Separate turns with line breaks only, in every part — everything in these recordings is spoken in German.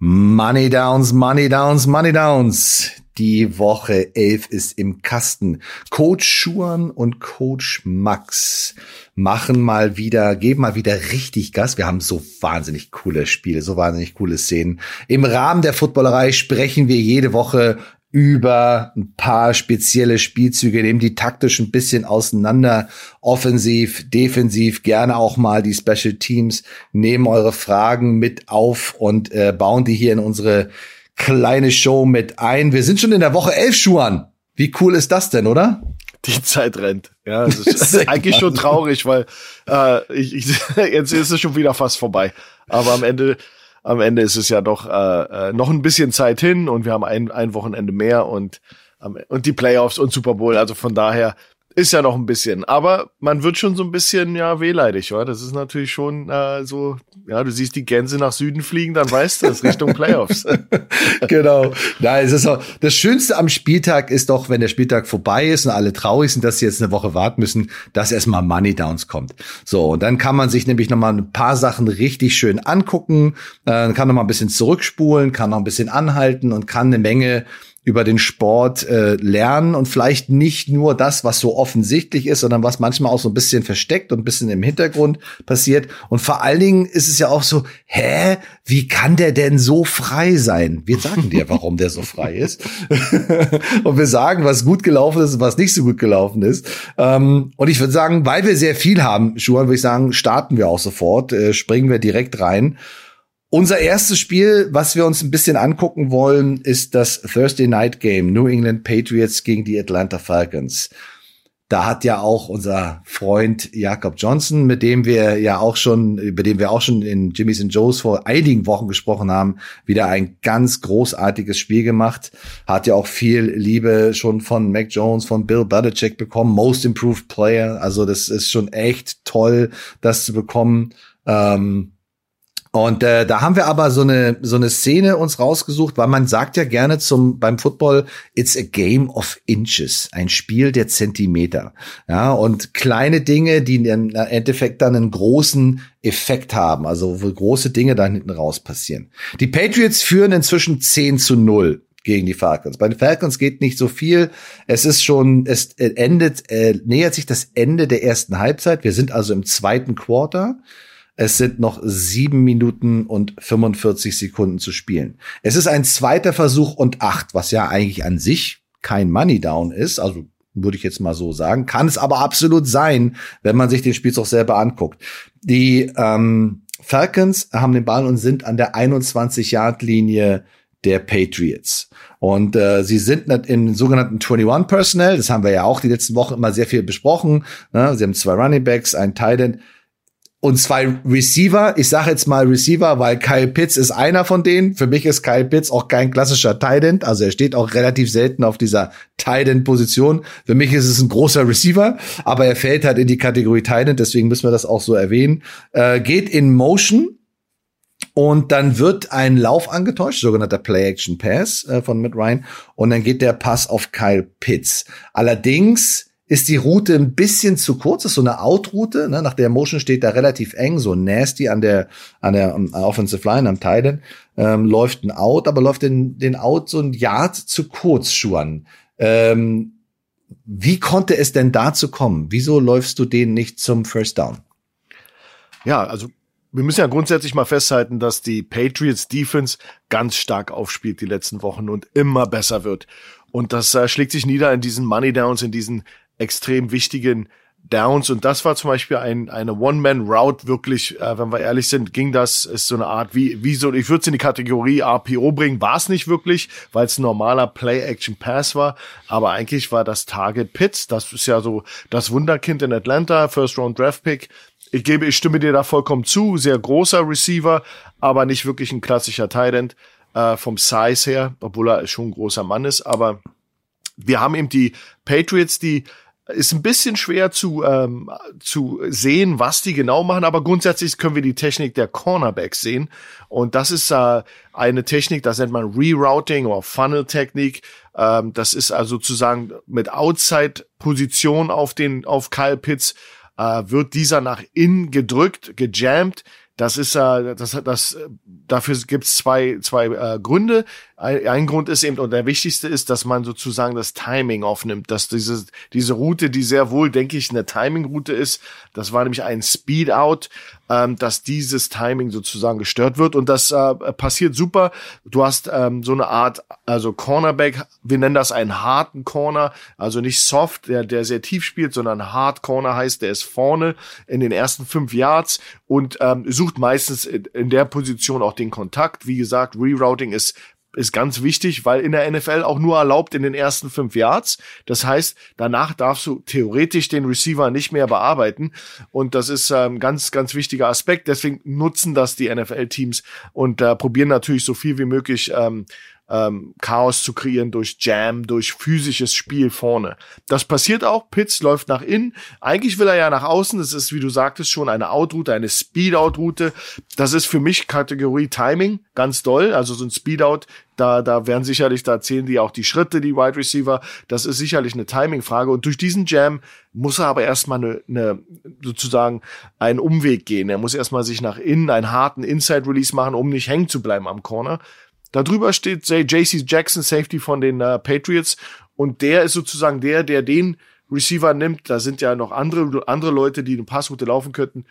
Money Downs, Money Downs, Money Downs. Die Woche 11 ist im Kasten. Coach Schuan und Coach Max machen mal wieder, geben mal wieder richtig Gas. Wir haben so wahnsinnig coole Spiele, so wahnsinnig coole Szenen. Im Rahmen der Footballerei sprechen wir jede Woche über ein paar spezielle Spielzüge, nehmen die taktisch ein bisschen auseinander, offensiv, defensiv, gerne auch mal die Special Teams, nehmen eure Fragen mit auf und äh, bauen die hier in unsere kleine Show mit ein. Wir sind schon in der Woche elf Schuhan. Wie cool ist das denn, oder?
Die Zeit rennt. Ja, das ist eigentlich schon traurig, weil äh, ich, ich, jetzt ist es schon wieder fast vorbei. Aber am Ende am Ende ist es ja doch äh, äh, noch ein bisschen Zeit hin und wir haben ein, ein Wochenende mehr und, ähm, und die Playoffs und Super Bowl. Also von daher ist ja noch ein bisschen, aber man wird schon so ein bisschen ja wehleidig, oder? Das ist natürlich schon äh, so, ja, du siehst die Gänse nach Süden fliegen, dann weißt du, es Richtung Playoffs.
genau. Es ist auch, das Schönste am Spieltag ist doch, wenn der Spieltag vorbei ist und alle traurig sind, dass sie jetzt eine Woche warten müssen, dass erstmal Money Downs kommt. So, und dann kann man sich nämlich nochmal ein paar Sachen richtig schön angucken, äh, kann nochmal ein bisschen zurückspulen, kann noch ein bisschen anhalten und kann eine Menge über den Sport äh, lernen und vielleicht nicht nur das, was so offensichtlich ist, sondern was manchmal auch so ein bisschen versteckt und ein bisschen im Hintergrund passiert. Und vor allen Dingen ist es ja auch so, hä, wie kann der denn so frei sein? Wir sagen dir, warum der so frei ist. und wir sagen, was gut gelaufen ist und was nicht so gut gelaufen ist. Ähm, und ich würde sagen, weil wir sehr viel haben, Schuhan, würde ich sagen, starten wir auch sofort, äh, springen wir direkt rein. Unser erstes Spiel, was wir uns ein bisschen angucken wollen, ist das Thursday Night Game New England Patriots gegen die Atlanta Falcons. Da hat ja auch unser Freund Jakob Johnson, mit dem wir ja auch schon, über den wir auch schon in Jimmy's and Joe's vor einigen Wochen gesprochen haben, wieder ein ganz großartiges Spiel gemacht. Hat ja auch viel Liebe schon von Mac Jones, von Bill Belichick bekommen, Most Improved Player. Also das ist schon echt toll, das zu bekommen. Ähm, und äh, da haben wir aber so eine so eine Szene uns rausgesucht, weil man sagt ja gerne zum beim Football it's a game of inches, ein Spiel der Zentimeter. Ja, und kleine Dinge, die im Endeffekt dann einen großen Effekt haben, also wo große Dinge da hinten raus passieren. Die Patriots führen inzwischen 10 zu 0 gegen die Falcons. Bei den Falcons geht nicht so viel. Es ist schon, es endet, äh, nähert sich das Ende der ersten Halbzeit. Wir sind also im zweiten Quarter. Es sind noch sieben Minuten und 45 Sekunden zu spielen. Es ist ein zweiter Versuch und acht, was ja eigentlich an sich kein Money Down ist. Also würde ich jetzt mal so sagen. Kann es aber absolut sein, wenn man sich den Spielzug selber anguckt. Die ähm, Falcons haben den Ball und sind an der 21-Yard-Linie der Patriots. Und äh, sie sind in sogenannten 21 Personnel, das haben wir ja auch die letzten Wochen immer sehr viel besprochen. Ne? Sie haben zwei Running Backs, ein Tight End und zwei Receiver. Ich sage jetzt mal Receiver, weil Kyle Pitts ist einer von denen. Für mich ist Kyle Pitts auch kein klassischer Tight End. Also er steht auch relativ selten auf dieser Tight End Position. Für mich ist es ein großer Receiver, aber er fällt halt in die Kategorie Tight End. Deswegen müssen wir das auch so erwähnen. Äh, geht in Motion. Und dann wird ein Lauf angetäuscht, sogenannter Play-Action-Pass äh, von Matt Ryan. Und dann geht der Pass auf Kyle Pitts. Allerdings ist die Route ein bisschen zu kurz, das ist so eine Out-Route, ne? nach der Motion steht da relativ eng, so nasty an der, an der um, Offensive Line, am Titan, ähm, läuft ein Out, aber läuft den, den Out so ein Yard zu kurz, Schuan. Ähm, wie konnte es denn dazu kommen? Wieso läufst du den nicht zum First Down?
Ja, also wir müssen ja grundsätzlich mal festhalten, dass die Patriots Defense ganz stark aufspielt die letzten Wochen und immer besser wird. Und das äh, schlägt sich nieder in diesen Money Downs, in diesen extrem wichtigen Downs. Und das war zum Beispiel ein, eine One-Man-Route wirklich, äh, wenn wir ehrlich sind, ging das, ist so eine Art, wie, wie so, ich würde es in die Kategorie RPO bringen, war es nicht wirklich, weil es ein normaler Play-Action-Pass war, aber eigentlich war das Target Pitts, das ist ja so das Wunderkind in Atlanta, First-Round-Draft-Pick, ich gebe, ich stimme dir da vollkommen zu, sehr großer Receiver, aber nicht wirklich ein klassischer Tight End, äh, vom Size her, obwohl er schon ein großer Mann ist, aber wir haben eben die Patriots, die ist ein bisschen schwer zu, ähm, zu sehen, was die genau machen, aber grundsätzlich können wir die Technik der Cornerbacks sehen. Und das ist äh, eine Technik, das nennt man Rerouting oder Funnel-Technik. Ähm, das ist also sozusagen mit Outside-Position auf den, auf Kyle Pitts, äh, wird dieser nach innen gedrückt, gejammt. Das ist äh, das das dafür gibt's zwei zwei äh, Gründe. Ein, Grund ist eben und der wichtigste ist, dass man sozusagen das Timing aufnimmt, dass diese diese Route, die sehr wohl denke ich eine Timing Route ist, das war nämlich ein Speed Out, ähm, dass dieses Timing sozusagen gestört wird und das äh, passiert super. Du hast ähm, so eine Art also Cornerback, wir nennen das einen harten Corner, also nicht soft, der der sehr tief spielt, sondern hard Corner heißt, der ist vorne in den ersten fünf Yards und ähm, sucht meistens in der Position auch den Kontakt. Wie gesagt, Rerouting ist ist ganz wichtig, weil in der NFL auch nur erlaubt in den ersten fünf Yards. Das heißt, danach darfst du theoretisch den Receiver nicht mehr bearbeiten. Und das ist ein ähm, ganz, ganz wichtiger Aspekt. Deswegen nutzen das die NFL-Teams und äh, probieren natürlich so viel wie möglich ähm, ähm, Chaos zu kreieren durch Jam, durch physisches Spiel vorne. Das passiert auch. Pitts läuft nach innen. Eigentlich will er ja nach außen. Das ist, wie du sagtest, schon eine Out-Route, eine Speed-Out-Route. Das ist für mich Kategorie Timing ganz doll. Also so ein Speed-Out, da, da werden sicherlich, da zählen die auch die Schritte, die Wide Receiver. Das ist sicherlich eine Timing-Frage. Und durch diesen Jam muss er aber erstmal eine, eine, sozusagen einen Umweg gehen. Er muss erstmal sich nach innen einen harten Inside-Release machen, um nicht hängen zu bleiben am Corner. Darüber steht JC Jackson, Safety von den äh, Patriots. Und der ist sozusagen der, der den Receiver nimmt. Da sind ja noch andere, andere Leute, die eine Passroute laufen könnten.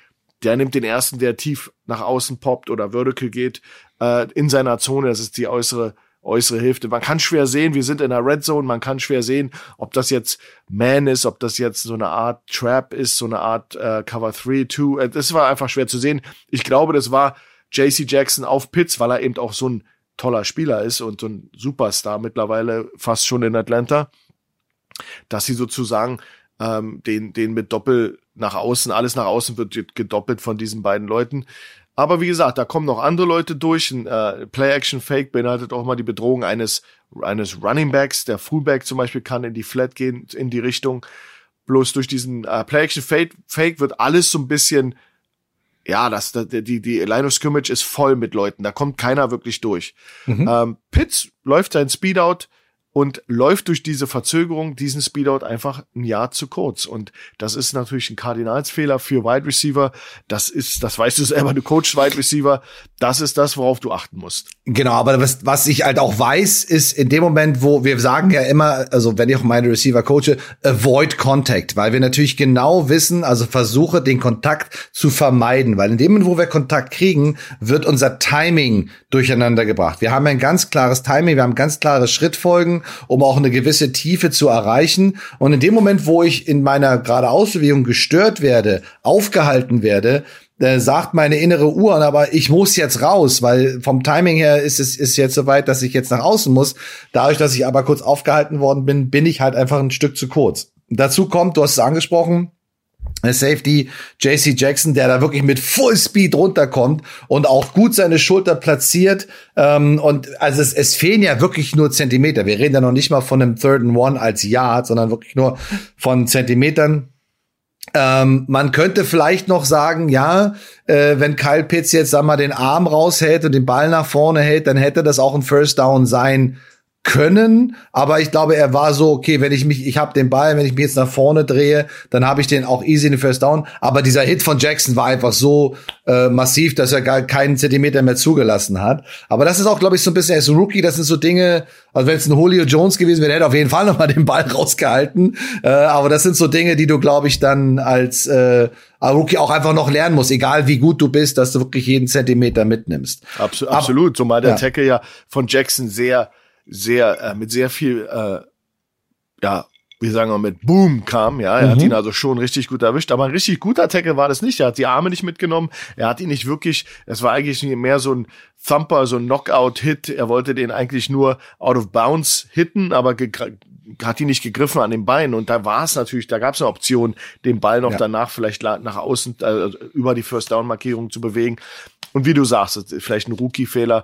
Der nimmt den ersten, der tief nach außen poppt oder vertical geht, äh, in seiner Zone. Das ist die äußere, äußere Hälfte. Man kann schwer sehen, wir sind in der Red Zone, man kann schwer sehen, ob das jetzt Man ist, ob das jetzt so eine Art Trap ist, so eine Art äh, Cover 3, 2. Äh, das war einfach schwer zu sehen. Ich glaube, das war JC Jackson auf Pitts, weil er eben auch so ein toller Spieler ist und so ein Superstar mittlerweile fast schon in Atlanta, dass sie sozusagen ähm, den, den mit Doppel nach außen, alles nach außen wird gedoppelt von diesen beiden Leuten. Aber wie gesagt, da kommen noch andere Leute durch. Ein äh, Play-Action-Fake beinhaltet auch mal die Bedrohung eines, eines Running Backs. Der Fullback zum Beispiel kann in die Flat gehen, in die Richtung. Bloß durch diesen äh, Play-Action-Fake wird alles so ein bisschen ja, das, die, die Line of Scrimmage ist voll mit Leuten, da kommt keiner wirklich durch. Mhm. Ähm, Pitts läuft sein Speedout und läuft durch diese Verzögerung diesen Speedout einfach ein Jahr zu kurz. Und das ist natürlich ein Kardinalsfehler für Wide Receiver. Das ist, das weißt du selber, du coachst Wide Receiver. Das ist das, worauf du achten musst.
Genau, aber was, was ich halt auch weiß, ist in dem Moment, wo wir sagen ja immer, also wenn ich auch meine Receiver coache, avoid contact, weil wir natürlich genau wissen, also versuche den Kontakt zu vermeiden, weil in dem Moment, wo wir Kontakt kriegen, wird unser Timing durcheinander gebracht. Wir haben ein ganz klares Timing, wir haben ganz klare Schrittfolgen um auch eine gewisse Tiefe zu erreichen. Und in dem Moment, wo ich in meiner geradeausbewegung gestört werde, aufgehalten werde, äh, sagt meine innere Uhr, aber ich muss jetzt raus, weil vom Timing her ist es ist jetzt soweit, dass ich jetzt nach außen muss. Dadurch, dass ich aber kurz aufgehalten worden bin, bin ich halt einfach ein Stück zu kurz. Dazu kommt, du hast es angesprochen, Safety JC Jackson, der da wirklich mit Full Speed runterkommt und auch gut seine Schulter platziert. Ähm, und also es, es fehlen ja wirklich nur Zentimeter. Wir reden ja noch nicht mal von einem Third and One als Yard, sondern wirklich nur von Zentimetern. Ähm, man könnte vielleicht noch sagen, ja, äh, wenn Kyle Pitts jetzt sag mal den Arm raushält und den Ball nach vorne hält, dann hätte das auch ein First Down sein können, aber ich glaube, er war so, okay, wenn ich mich, ich habe den Ball, wenn ich mich jetzt nach vorne drehe, dann habe ich den auch easy in den First Down. Aber dieser Hit von Jackson war einfach so äh, massiv, dass er gar keinen Zentimeter mehr zugelassen hat. Aber das ist auch, glaube ich, so ein bisschen als Rookie, das sind so Dinge, also wenn es ein Julio Jones gewesen wäre, der hätte auf jeden Fall noch mal den Ball rausgehalten. Äh, aber das sind so Dinge, die du, glaube ich, dann als äh, Rookie auch einfach noch lernen musst, egal wie gut du bist, dass du wirklich jeden Zentimeter mitnimmst.
Absolut, absolut. zumal der ja. Tackle ja von Jackson sehr sehr, äh, mit sehr viel, äh, ja, wie sagen wir, mit Boom kam, ja. Er mhm. hat ihn also schon richtig gut erwischt. Aber ein richtig guter Tackle war das nicht. Er hat die Arme nicht mitgenommen. Er hat ihn nicht wirklich, es war eigentlich mehr so ein Thumper, so ein Knockout-Hit. Er wollte den eigentlich nur out of bounds hitten, aber hat ihn nicht gegriffen an den Beinen. Und da war es natürlich, da gab es eine Option, den Ball noch ja. danach vielleicht nach außen, äh, über die First-Down-Markierung zu bewegen. Und wie du sagst, vielleicht ein Rookie-Fehler,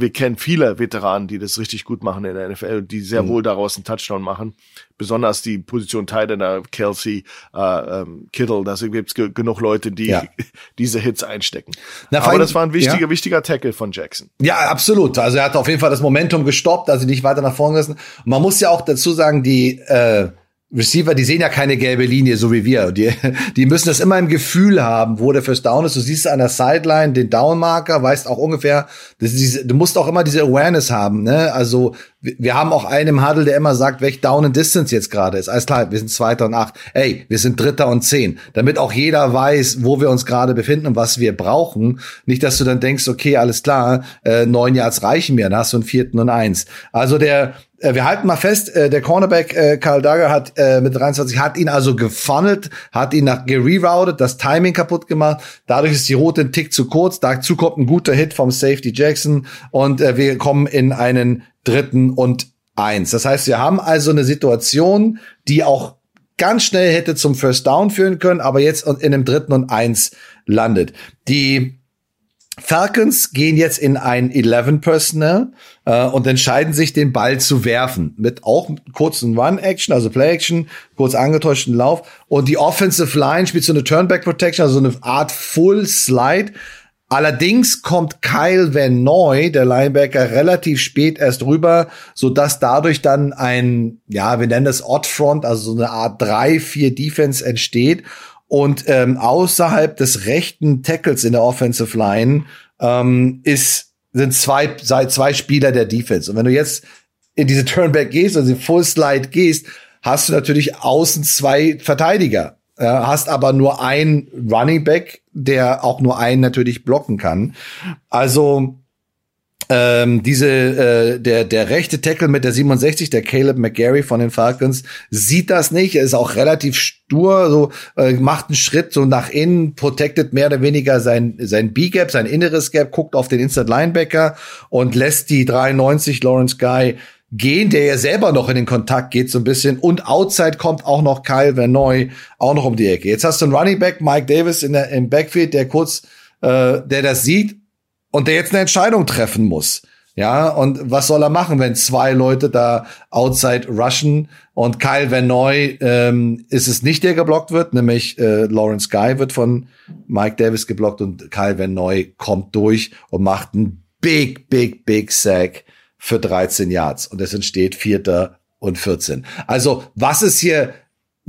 wir kennen viele Veteranen, die das richtig gut machen in der NFL, die sehr mhm. wohl daraus einen Touchdown machen. Besonders die Position Tighter, Kelsey, äh, ähm, Kittle, da gibt es ge genug Leute, die ja. diese Hits einstecken. Na, Aber das war ein wichtiger, ja. wichtiger Tackle von Jackson.
Ja, absolut. Also er hat auf jeden Fall das Momentum gestoppt, also nicht weiter nach vorne gelassen. man muss ja auch dazu sagen, die äh, Receiver, die sehen ja keine gelbe Linie, so wie wir. Die, die müssen das immer im Gefühl haben, wo der First Down ist. Du siehst an der Sideline den Downmarker, weißt auch ungefähr, diese, du musst auch immer diese Awareness haben. Ne? Also wir haben auch einen im Huddle, der immer sagt, welch Down and Distance jetzt gerade ist. Alles klar, wir sind Zweiter und Acht. Ey, wir sind Dritter und Zehn. Damit auch jeder weiß, wo wir uns gerade befinden und was wir brauchen. Nicht, dass du dann denkst, okay, alles klar, äh, neun Yards reichen mir, dann hast du einen Vierten und Eins. Also der, wir halten mal fest, äh, der Cornerback äh, Karl Dagger hat äh, mit 23 hat ihn also gefunnelt, hat ihn nach gereroutet, das Timing kaputt gemacht. Dadurch ist die rote ein Tick zu kurz. Dazu kommt ein guter Hit vom Safety Jackson und äh, wir kommen in einen dritten und eins. Das heißt, wir haben also eine Situation, die auch ganz schnell hätte zum First Down führen können, aber jetzt in einem dritten und eins landet. Die Falcons gehen jetzt in ein 11 Personnel äh, und entscheiden sich, den Ball zu werfen. Mit auch kurzen Run-Action, also Play-Action, kurz angetäuschten Lauf. Und die Offensive Line spielt so eine Turnback-Protection, also so eine Art Full-Slide. Allerdings kommt Kyle Van Noy, der Linebacker, relativ spät erst rüber, so dass dadurch dann ein, ja, wir nennen das Odd Front, also so eine Art 3-4 Defense entsteht und ähm, außerhalb des rechten Tackles in der Offensive Line ähm, ist, sind zwei, zwei Spieler der Defense. Und wenn du jetzt in diese Turnback gehst, also in Full Slide gehst, hast du natürlich außen zwei Verteidiger. Äh, hast aber nur ein Running Back, der auch nur einen natürlich blocken kann. Also ähm, diese äh, der der rechte Tackle mit der 67, der Caleb McGarry von den Falcons, sieht das nicht. Er ist auch relativ stur, so äh, macht einen Schritt so nach innen, protected mehr oder weniger sein sein B-Gap, sein inneres Gap, guckt auf den Inside Linebacker und lässt die 93 Lawrence Guy gehen, der ja selber noch in den Kontakt geht so ein bisschen und outside kommt auch noch Kyle Vernoy auch noch um die Ecke. Jetzt hast du einen Running Back Mike Davis in der im Backfield, der kurz äh, der das sieht und der jetzt eine Entscheidung treffen muss. Ja, und was soll er machen, wenn zwei Leute da outside rushen und Kyle Van Noy ähm, ist es nicht, der geblockt wird, nämlich äh, Lawrence Guy wird von Mike Davis geblockt und Kyle Van Noy kommt durch und macht einen big, big, big Sack für 13 Yards und es entsteht Vierter und 14. Also was ist hier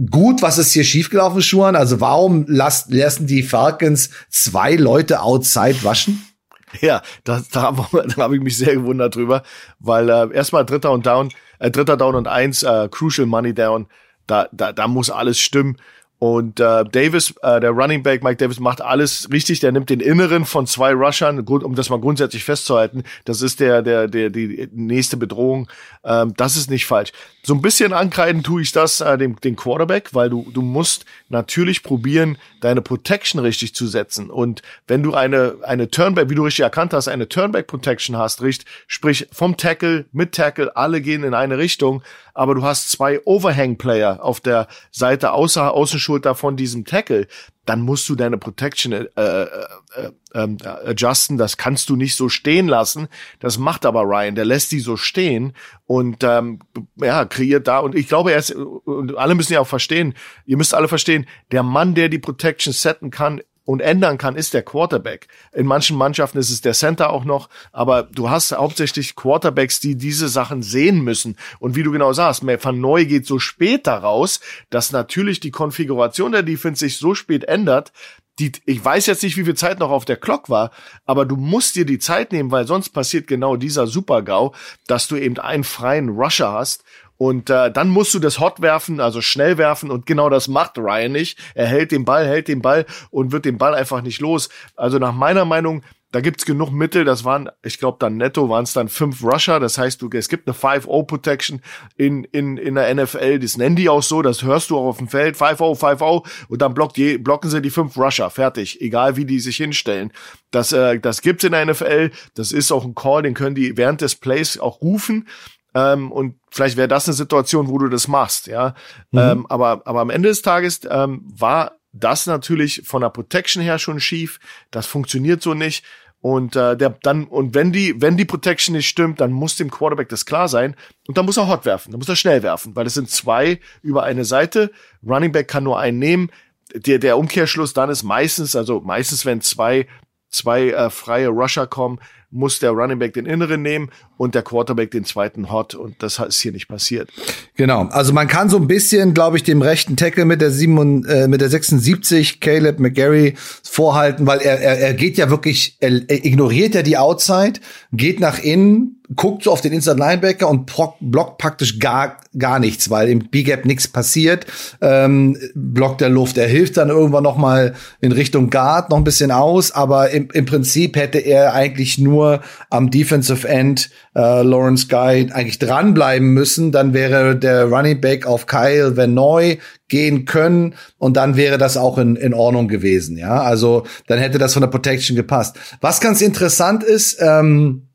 gut, was ist hier schiefgelaufen, Schuhan? Also warum lassen die Falcons zwei Leute outside waschen?
Ja, da, da, da habe ich mich sehr gewundert drüber, weil äh, erstmal dritter und down, äh, dritter down und eins, äh, crucial money down, da, da, da muss alles stimmen. Und äh, Davis, äh, der Running Back Mike Davis, macht alles richtig. Der nimmt den Inneren von zwei Rushern, gut, um das mal grundsätzlich festzuhalten. Das ist der, der, der, die nächste Bedrohung. Ähm, das ist nicht falsch. So ein bisschen ankreiden tue ich das äh, dem, dem Quarterback, weil du, du musst natürlich probieren, deine Protection richtig zu setzen. Und wenn du eine, eine Turnback, wie du richtig erkannt hast, eine Turnback Protection hast, richtig, sprich vom Tackle, mit Tackle, alle gehen in eine Richtung, aber du hast zwei Overhang-Player auf der Seite außer Außenschulter von diesem Tackle, dann musst du deine Protection äh, äh, äh, äh, adjusten. Das kannst du nicht so stehen lassen. Das macht aber Ryan. Der lässt die so stehen und ähm, ja kreiert da. Und ich glaube, er ist, und alle müssen ja auch verstehen. Ihr müsst alle verstehen. Der Mann, der die Protection setten kann, und ändern kann, ist der Quarterback. In manchen Mannschaften ist es der Center auch noch, aber du hast hauptsächlich Quarterbacks, die diese Sachen sehen müssen. Und wie du genau sagst, Van Neu geht so spät daraus, dass natürlich die Konfiguration der Defense sich so spät ändert, die, ich weiß jetzt nicht, wie viel Zeit noch auf der Clock war, aber du musst dir die Zeit nehmen, weil sonst passiert genau dieser Super-GAU, dass du eben einen freien Rusher hast und äh, dann musst du das Hot werfen, also schnell werfen. Und genau das macht Ryan nicht. Er hält den Ball, hält den Ball und wird den Ball einfach nicht los. Also nach meiner Meinung, da gibt's genug Mittel. Das waren, ich glaube, dann netto waren es dann fünf Rusher. Das heißt, du, es gibt eine 5-0-Protection in, in, in der NFL. Das nennen die auch so. Das hörst du auch auf dem Feld. 5-0, 5-0. Und dann blockt je, blocken sie die fünf Rusher. Fertig. Egal, wie die sich hinstellen. Das, äh, das gibt's in der NFL. Das ist auch ein Call, den können die während des Plays auch rufen. Ähm, und vielleicht wäre das eine Situation, wo du das machst, ja. Mhm. Ähm, aber, aber am Ende des Tages ähm, war das natürlich von der Protection her schon schief. Das funktioniert so nicht. Und äh, der dann und wenn die wenn die Protection nicht stimmt, dann muss dem Quarterback das klar sein und dann muss er hot werfen, dann muss er schnell werfen, weil es sind zwei über eine Seite. Running Back kann nur einen nehmen. Der der Umkehrschluss dann ist meistens also meistens wenn zwei zwei äh, freie Rusher kommen, muss der Running Back den inneren nehmen und der Quarterback den zweiten Hot und das ist hier nicht passiert.
Genau, also man kann so ein bisschen, glaube ich, dem rechten Tackle mit der 7, äh, mit der 76 Caleb McGarry vorhalten, weil er, er, er geht ja wirklich, er, er ignoriert ja die Outside, geht nach innen, guckt so auf den Inside Linebacker und blockt praktisch gar gar nichts, weil im B-Gap nichts passiert. Ähm, blockt der Luft. Er hilft dann irgendwann noch mal in Richtung Guard noch ein bisschen aus, aber im, im Prinzip hätte er eigentlich nur am Defensive End äh, Lawrence Guy eigentlich dranbleiben müssen. Dann wäre der Running Back auf Kyle Vanoy gehen können und dann wäre das auch in, in Ordnung gewesen. Ja, also dann hätte das von der Protection gepasst. Was ganz interessant ist, ähm,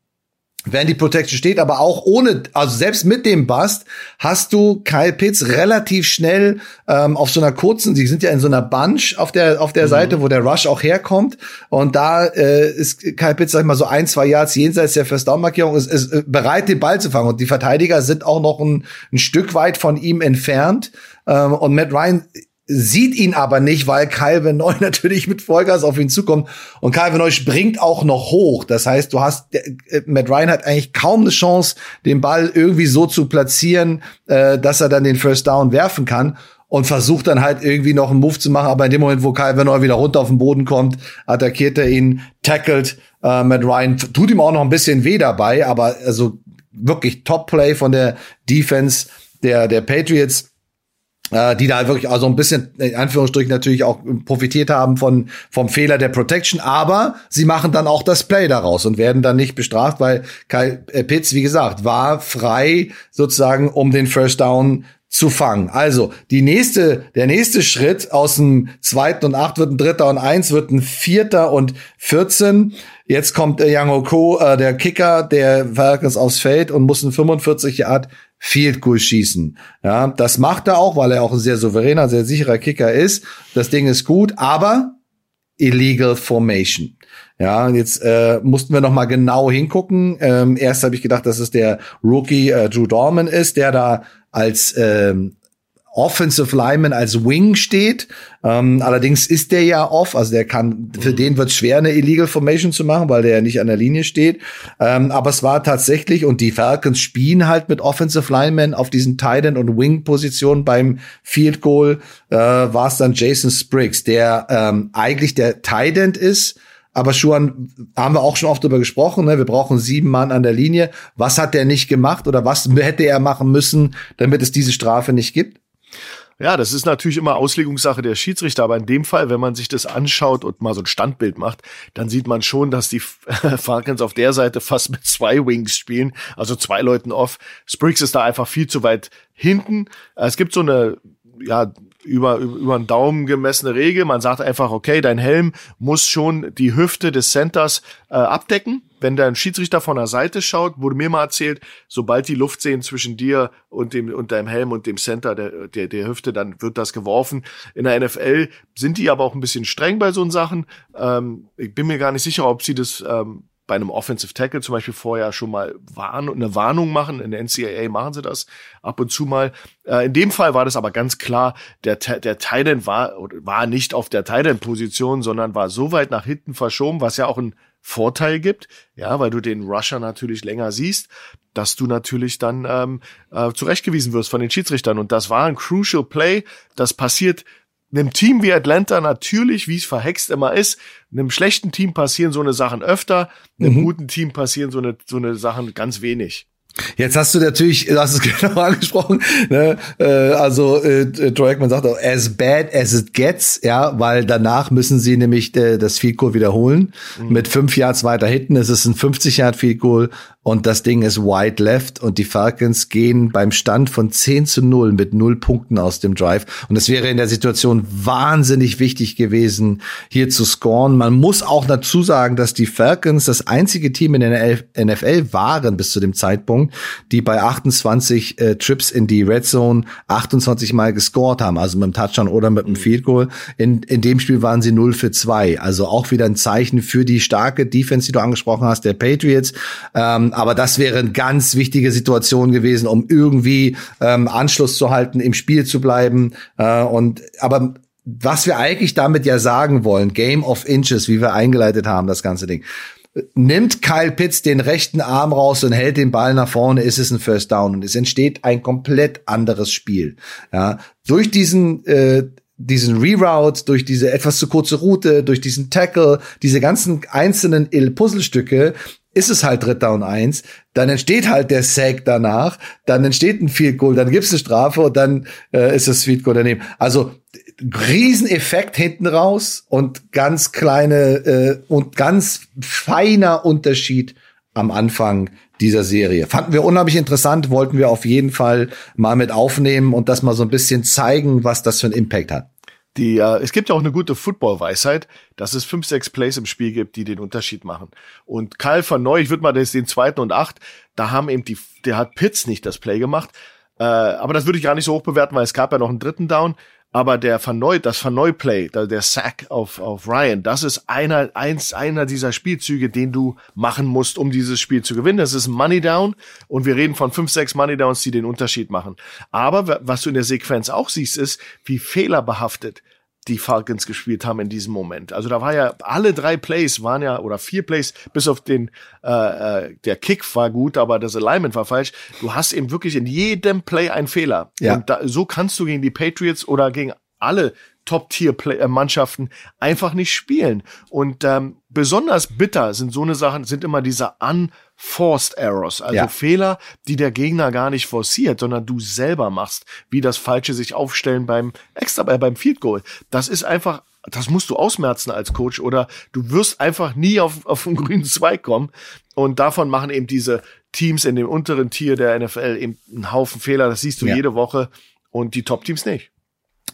wenn die Protection steht, aber auch ohne, also selbst mit dem Bust hast du Kyle Pitts relativ schnell ähm, auf so einer kurzen, sie sind ja in so einer Bunch auf der auf der mhm. Seite, wo der Rush auch herkommt. Und da äh, ist Kyle Pitts sag ich mal so ein zwei Yards jenseits der First Down Markierung. Ist, ist äh, bereit den Ball zu fangen. Und die Verteidiger sind auch noch ein, ein Stück weit von ihm entfernt. Ähm, und Matt Ryan sieht ihn aber nicht, weil Calvin Neu natürlich mit Vollgas auf ihn zukommt. Und Calvin Neu springt auch noch hoch. Das heißt, du hast der, äh, Matt Ryan hat eigentlich kaum eine Chance, den Ball irgendwie so zu platzieren, äh, dass er dann den First Down werfen kann und versucht dann halt irgendwie noch einen Move zu machen, aber in dem Moment, wo Calvin Neu wieder runter auf den Boden kommt, attackiert er ihn, tackelt äh, Matt Ryan, tut ihm auch noch ein bisschen weh dabei, aber also wirklich Top Play von der Defense der der Patriots äh, die da halt wirklich also ein bisschen in Anführungsstrichen natürlich auch profitiert haben von vom Fehler der Protection, aber sie machen dann auch das Play daraus und werden dann nicht bestraft, weil Kyle äh, Pitts, wie gesagt, war frei sozusagen, um den First Down zu fangen. Also die nächste, der nächste Schritt aus dem zweiten und acht wird ein dritter und eins wird ein vierter und vierzehn. Jetzt kommt der Young Oko, äh, der Kicker der Falcons aufs Feld und muss ein 45 Yard Field Goal schießen. Ja, das macht er auch, weil er auch ein sehr souveräner, sehr sicherer Kicker ist. Das Ding ist gut, aber illegal formation. Ja, jetzt äh, mussten wir noch mal genau hingucken. Ähm, erst habe ich gedacht, dass es der Rookie äh, Drew Dorman ist, der da als ähm, Offensive Lineman als Wing steht. Ähm, allerdings ist der ja off, also der kann, für mhm. den wird es schwer, eine Illegal Formation zu machen, weil der ja nicht an der Linie steht. Ähm, aber es war tatsächlich, und die Falcons spielen halt mit Offensive Linemen auf diesen Tight End und Wing Positionen beim Field Goal, äh, war es dann Jason Spriggs, der ähm, eigentlich der Tight End ist, aber schon haben wir auch schon oft darüber gesprochen, ne? wir brauchen sieben Mann an der Linie. Was hat der nicht gemacht oder was hätte er machen müssen, damit es diese Strafe nicht gibt?
Ja, das ist natürlich immer Auslegungssache der Schiedsrichter, aber in dem Fall, wenn man sich das anschaut und mal so ein Standbild macht, dann sieht man schon, dass die Falcons auf der Seite fast mit zwei Wings spielen, also zwei Leuten off. Spriggs ist da einfach viel zu weit hinten. Es gibt so eine ja, über, über einen Daumen gemessene Regel. Man sagt einfach, okay, dein Helm muss schon die Hüfte des Centers äh, abdecken. Wenn dein Schiedsrichter von der Seite schaut, wurde mir mal erzählt, sobald die Luft sehen zwischen dir und dem und deinem Helm und dem Center der, der, der Hüfte, dann wird das geworfen. In der NFL sind die aber auch ein bisschen streng bei so Sachen. Ähm, ich bin mir gar nicht sicher, ob sie das ähm, bei einem Offensive Tackle zum Beispiel vorher schon mal warn eine Warnung machen. In der NCAA machen sie das ab und zu mal. Äh, in dem Fall war das aber ganz klar, der, der Titan war, war nicht auf der Titan-Position, sondern war so weit nach hinten verschoben, was ja auch ein Vorteil gibt, ja, weil du den Rusher natürlich länger siehst, dass du natürlich dann ähm, äh, zurechtgewiesen wirst von den Schiedsrichtern. Und das war ein crucial Play. Das passiert einem Team wie Atlanta natürlich, wie es verhext immer ist, einem schlechten Team passieren so eine Sachen öfter, einem mhm. guten Team passieren so eine, so eine Sachen ganz wenig.
Jetzt hast du natürlich, du hast es genau angesprochen, ne? äh, also äh, Troy Ekman sagt auch, as bad as it gets, ja, weil danach müssen sie nämlich äh, das Field Goal wiederholen. Mhm. Mit fünf Yards weiter hinten ist es ein 50 Yard Field Goal und das Ding ist wide left und die Falcons gehen beim Stand von 10 zu 0 mit null Punkten aus dem Drive und es wäre in der Situation wahnsinnig wichtig gewesen, hier zu scoren. Man muss auch dazu sagen, dass die Falcons das einzige Team in der NFL waren bis zu dem Zeitpunkt, die bei 28 äh, Trips in die Red Zone 28 Mal gescored haben, also mit einem Touchdown oder mit einem Field Goal. In, in dem Spiel waren sie 0 für 2, also auch wieder ein Zeichen für die starke Defense, die du angesprochen hast, der Patriots. Ähm, aber das wäre eine ganz wichtige Situation gewesen, um irgendwie ähm, Anschluss zu halten, im Spiel zu bleiben. Äh, und aber was wir eigentlich damit ja sagen wollen, Game of Inches, wie wir eingeleitet haben, das ganze Ding. Nimmt Kyle Pitts den rechten Arm raus und hält den Ball nach vorne, ist es ein First Down und es entsteht ein komplett anderes Spiel. Ja, durch diesen äh, diesen Reroute, durch diese etwas zu kurze Route, durch diesen Tackle, diese ganzen einzelnen Puzzlestücke ist es halt Dritter und Eins, dann entsteht halt der Sack danach, dann entsteht ein Field Goal, dann gibt's eine Strafe und dann äh, ist das Field Goal daneben. Also Rieseneffekt hinten raus und ganz kleine äh, und ganz feiner Unterschied am Anfang dieser Serie. Fanden wir unheimlich interessant, wollten wir auf jeden Fall mal mit aufnehmen und das mal so ein bisschen zeigen, was das für einen Impact hat.
Die, äh, es gibt ja auch eine gute Football-Weisheit, dass es fünf, sechs Plays im Spiel gibt, die den Unterschied machen. Und Kyle van Neu, ich würde mal den zweiten und acht, da haben eben die, der hat Pitts nicht das Play gemacht. Äh, aber das würde ich gar nicht so hoch bewerten, weil es gab ja noch einen dritten Down. Aber der Verneu, das Verneu-Play, der Sack auf, auf Ryan, das ist einer, eins, einer dieser Spielzüge, den du machen musst, um dieses Spiel zu gewinnen. Das ist Money Down und wir reden von fünf, sechs Money Downs, die den Unterschied machen. Aber was du in der Sequenz auch siehst, ist, wie fehlerbehaftet die Falcons gespielt haben in diesem Moment. Also da war ja alle drei Plays waren ja oder vier Plays bis auf den äh, äh, der Kick war gut, aber das Alignment war falsch. Du hast eben wirklich in jedem Play einen Fehler. Ja. Und da, so kannst du gegen die Patriots oder gegen alle Top-Tier-Mannschaften einfach nicht spielen. Und ähm, besonders bitter sind so eine Sachen, sind immer diese unforced Errors, also ja. Fehler, die der Gegner gar nicht forciert, sondern du selber machst, wie das falsche sich aufstellen beim extra äh, beim Field Goal. Das ist einfach das musst du ausmerzen als Coach oder du wirst einfach nie auf, auf einen grünen Zweig kommen. Und davon machen eben diese Teams in dem unteren Tier der NFL eben einen Haufen Fehler. Das siehst du ja. jede Woche und die Top-Teams nicht.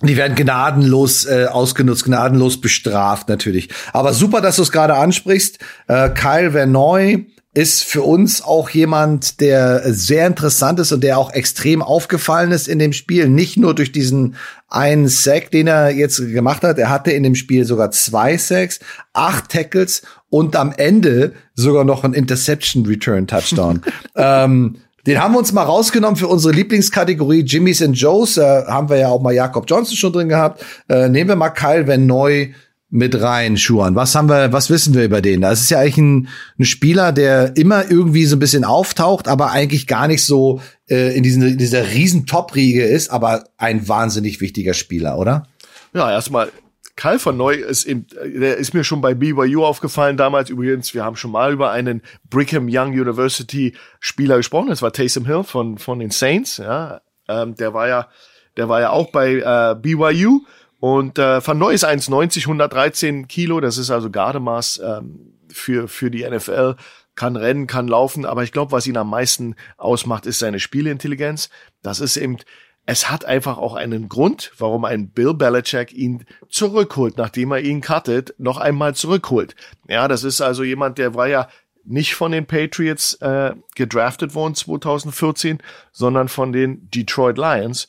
Die werden gnadenlos äh, ausgenutzt, gnadenlos bestraft natürlich. Aber super, dass du es gerade ansprichst. Äh, Kyle Vernoy ist für uns auch jemand, der sehr interessant ist und der auch extrem aufgefallen ist in dem Spiel. Nicht nur durch diesen einen Sack, den er jetzt gemacht hat. Er hatte in dem Spiel sogar zwei Sacks, acht Tackles und am Ende sogar noch ein Interception Return Touchdown. ähm, den haben wir uns mal rausgenommen für unsere Lieblingskategorie Jimmys and Joes. Äh, haben wir ja auch mal Jakob Johnson schon drin gehabt. Äh, nehmen wir mal Kyle Van Neu mit rein, Schuan. Was haben wir, was wissen wir über den? Das ist ja eigentlich ein, ein Spieler, der immer irgendwie so ein bisschen auftaucht, aber eigentlich gar nicht so äh, in, diesen, dieser riesen Top-Riege ist, aber ein wahnsinnig wichtiger Spieler, oder?
Ja, erstmal Karl von Neu ist, eben, der ist mir schon bei BYU aufgefallen damals. Übrigens, wir haben schon mal über einen Brigham Young University Spieler gesprochen. Das war Taysom Hill von, von den Saints. Ja, ähm, der war ja, der war ja auch bei äh, BYU. Und äh, Van Neu ist 1,90, 113 Kilo. Das ist also Gardemaß ähm, für, für die NFL. Kann rennen, kann laufen. Aber ich glaube, was ihn am meisten ausmacht, ist seine Spielintelligenz. Das ist eben es hat einfach auch einen Grund, warum ein Bill Belichick ihn zurückholt, nachdem er ihn cuttet, noch einmal zurückholt. Ja, das ist also jemand, der war ja nicht von den Patriots äh, gedraftet worden 2014, sondern von den Detroit Lions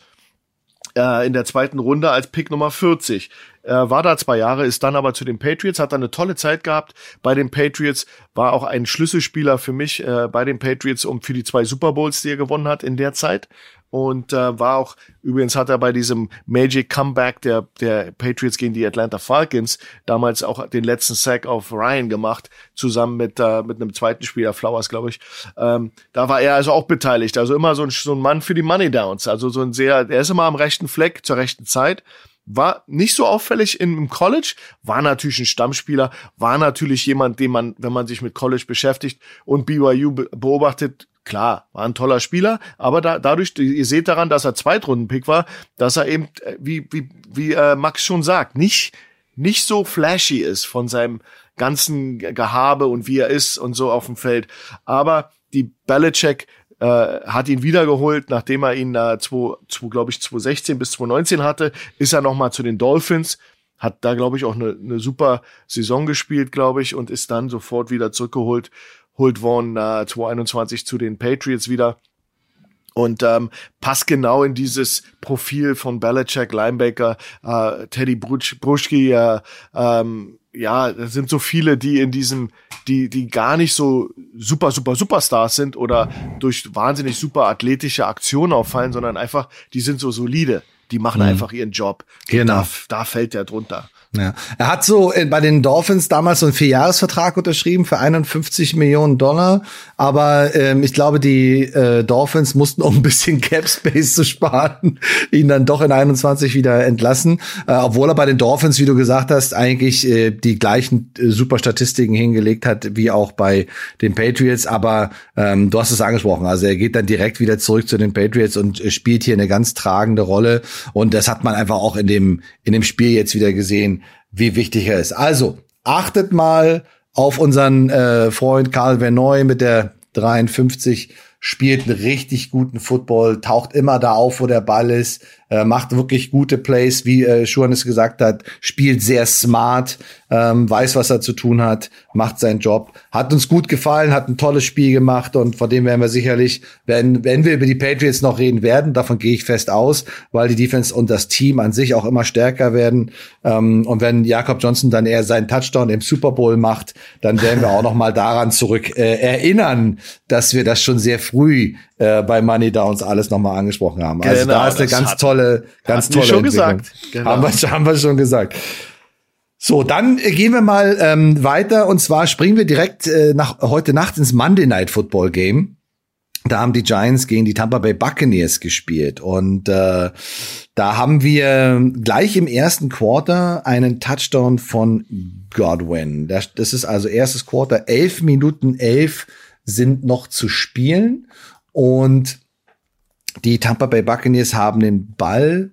äh, in der zweiten Runde als Pick Nummer 40. Er war da zwei Jahre, ist dann aber zu den Patriots, hat dann eine tolle Zeit gehabt bei den Patriots, war auch ein Schlüsselspieler für mich äh, bei den Patriots um für die zwei Super Bowls, die er gewonnen hat in der Zeit und äh, war auch übrigens hat er bei diesem Magic Comeback der der Patriots gegen die Atlanta Falcons damals auch den letzten Sack auf Ryan gemacht zusammen mit äh, mit einem zweiten Spieler Flowers glaube ich. Ähm, da war er also auch beteiligt. Also immer so ein so ein Mann für die Money Downs. Also so ein sehr er ist immer am rechten Fleck zur rechten Zeit. War nicht so auffällig im College, war natürlich ein Stammspieler, war natürlich jemand, den man, wenn man sich mit College beschäftigt und BYU beobachtet, Klar, war ein toller Spieler, aber da, dadurch, ihr seht daran, dass er Zweitrunden-Pick war, dass er eben, äh, wie, wie, wie äh, Max schon sagt, nicht, nicht so flashy ist von seinem ganzen Gehabe und wie er ist und so auf dem Feld. Aber die Belichick äh, hat ihn wiedergeholt, nachdem er ihn äh, 2, 2, glaube ich, 2016 bis 2019 hatte, ist er nochmal zu den Dolphins, hat da, glaube ich, auch eine, eine super Saison gespielt, glaube ich, und ist dann sofort wieder zurückgeholt holt worden äh, 2021 zu den Patriots wieder und ähm, passt genau in dieses Profil von Belichick, Linebacker, äh, Teddy Brusch, Bruschki, äh, ähm, ja, das sind so viele, die in diesem, die, die gar nicht so super, super, Superstars sind oder durch wahnsinnig super athletische Aktionen auffallen, sondern einfach, die sind so solide. die machen mhm. einfach ihren Job.
Genau.
Da, da fällt der drunter.
Ja. Er hat so äh, bei den Dolphins damals so einen Vierjahresvertrag unterschrieben für 51 Millionen Dollar. Aber ähm, ich glaube, die äh, Dolphins mussten, um ein bisschen Cap Space zu sparen, ihn dann doch in 21 wieder entlassen. Äh, obwohl er bei den Dolphins, wie du gesagt hast, eigentlich äh, die gleichen äh, super Statistiken hingelegt hat wie auch bei den Patriots. Aber ähm, du hast es angesprochen. Also er geht dann direkt wieder zurück zu den Patriots und äh, spielt hier eine ganz tragende Rolle. Und das hat man einfach auch in dem, in dem Spiel jetzt wieder gesehen wie wichtig er ist. Also, achtet mal auf unseren äh, Freund Karl Vernoy mit der 53, spielt einen richtig guten Football, taucht immer da auf, wo der Ball ist, äh, macht wirklich gute Plays, wie äh, Schuhan es gesagt hat, spielt sehr smart, ähm, weiß, was er zu tun hat, macht seinen Job. Hat uns gut gefallen, hat ein tolles Spiel gemacht und von dem werden wir sicherlich, wenn, wenn wir über die Patriots noch reden werden, davon gehe ich fest aus, weil die Defense und das Team an sich auch immer stärker werden. Ähm, und wenn Jakob Johnson dann eher seinen Touchdown im Super Bowl macht, dann werden wir auch noch mal daran zurück äh, erinnern, dass wir das schon sehr früh äh, bei Money Downs alles nochmal angesprochen haben. Also genau, da ist eine ganz tolle, ganz tolle
schon gesagt.
Genau. Haben, wir, haben wir schon gesagt. So, dann gehen wir mal ähm, weiter und zwar springen wir direkt äh, nach heute Nacht ins Monday Night Football Game. Da haben die Giants gegen die Tampa Bay Buccaneers gespielt und äh, da haben wir gleich im ersten Quarter einen Touchdown von Godwin. Das, das ist also erstes Quarter, elf Minuten elf sind noch zu spielen und die Tampa Bay Buccaneers haben den Ball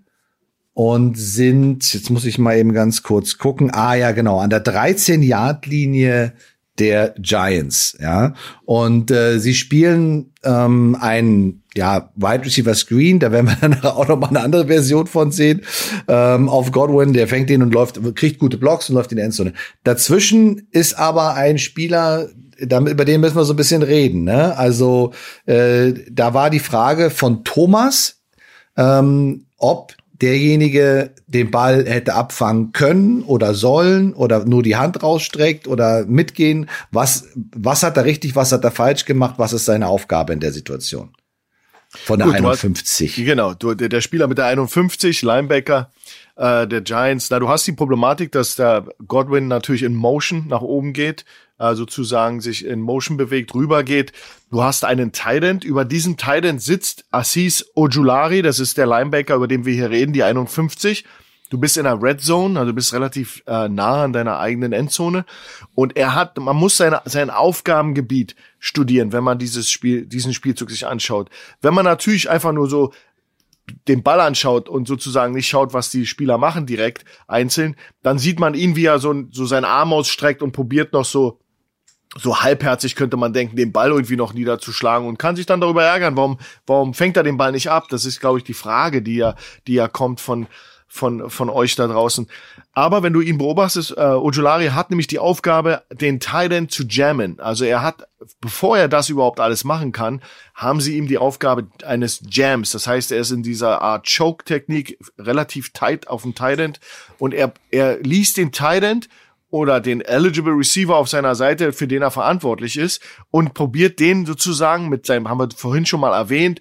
und sind, jetzt muss ich mal eben ganz kurz gucken, ah ja genau, an der 13-Yard-Linie der Giants, ja. Und äh, sie spielen ähm, ein ja, Wide Receiver Screen, da werden wir dann auch noch mal eine andere Version von sehen, ähm, auf Godwin, der fängt den und läuft, kriegt gute Blocks und läuft in die Endzone. Dazwischen ist aber ein Spieler, damit, über den müssen wir so ein bisschen reden. Ne? Also äh, da war die Frage von Thomas, ähm, ob derjenige den Ball hätte abfangen können oder sollen oder nur die Hand rausstreckt oder mitgehen. Was, was hat er richtig, was hat er falsch gemacht? Was ist seine Aufgabe in der Situation? Von der Gut, 51.
Hast, genau, du, der, der Spieler mit der 51, Linebacker äh, der Giants. Na, du hast die Problematik, dass der Godwin natürlich in Motion nach oben geht äh, sozusagen sich in Motion bewegt, rübergeht. Du hast einen Tident. Über diesen Tident sitzt Assis Ojulari. Das ist der Linebacker, über den wir hier reden, die 51. Du bist in der Red Zone, also du bist relativ äh, nah an deiner eigenen Endzone. Und er hat, man muss seine, sein Aufgabengebiet studieren, wenn man dieses Spiel, diesen Spielzug sich anschaut. Wenn man natürlich einfach nur so den Ball anschaut und sozusagen nicht schaut, was die Spieler machen direkt einzeln, dann sieht man ihn, wie er so, so seinen Arm ausstreckt und probiert noch so so halbherzig könnte man denken, den Ball irgendwie noch niederzuschlagen und kann sich dann darüber ärgern, warum, warum fängt er den Ball nicht ab? Das ist, glaube ich, die Frage, die ja, die ja kommt von, von, von euch da draußen. Aber wenn du ihn beobachtest, äh, Ojulari hat nämlich die Aufgabe, den Titan zu jammen. Also er hat, bevor er das überhaupt alles machen kann, haben sie ihm die Aufgabe eines Jams. Das heißt, er ist in dieser Art Choke-Technik relativ tight auf dem Titan und er, er liest den Titan oder den eligible Receiver auf seiner Seite, für den er verantwortlich ist und probiert den sozusagen mit seinem, haben wir vorhin schon mal erwähnt,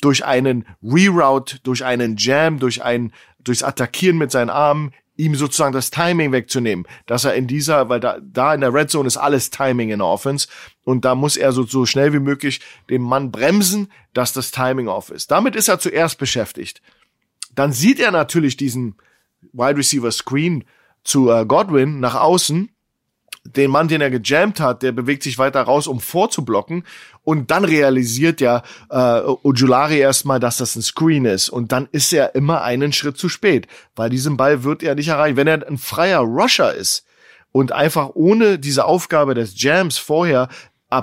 durch einen Reroute, durch einen Jam, durch ein, durchs Attackieren mit seinen Armen, ihm sozusagen das Timing wegzunehmen, dass er in dieser, weil da, da in der Red Zone ist alles Timing in der Offense und da muss er so, so schnell wie möglich den Mann bremsen, dass das Timing off ist. Damit ist er zuerst beschäftigt. Dann sieht er natürlich diesen Wide Receiver Screen zu äh, Godwin nach außen. Den Mann, den er gejammt hat, der bewegt sich weiter raus, um vorzublocken. Und dann realisiert ja äh, Ojulari erstmal, dass das ein Screen ist. Und dann ist er immer einen Schritt zu spät, weil diesen Ball wird er nicht erreichen. Wenn er ein freier Rusher ist, und einfach ohne diese Aufgabe des Jams vorher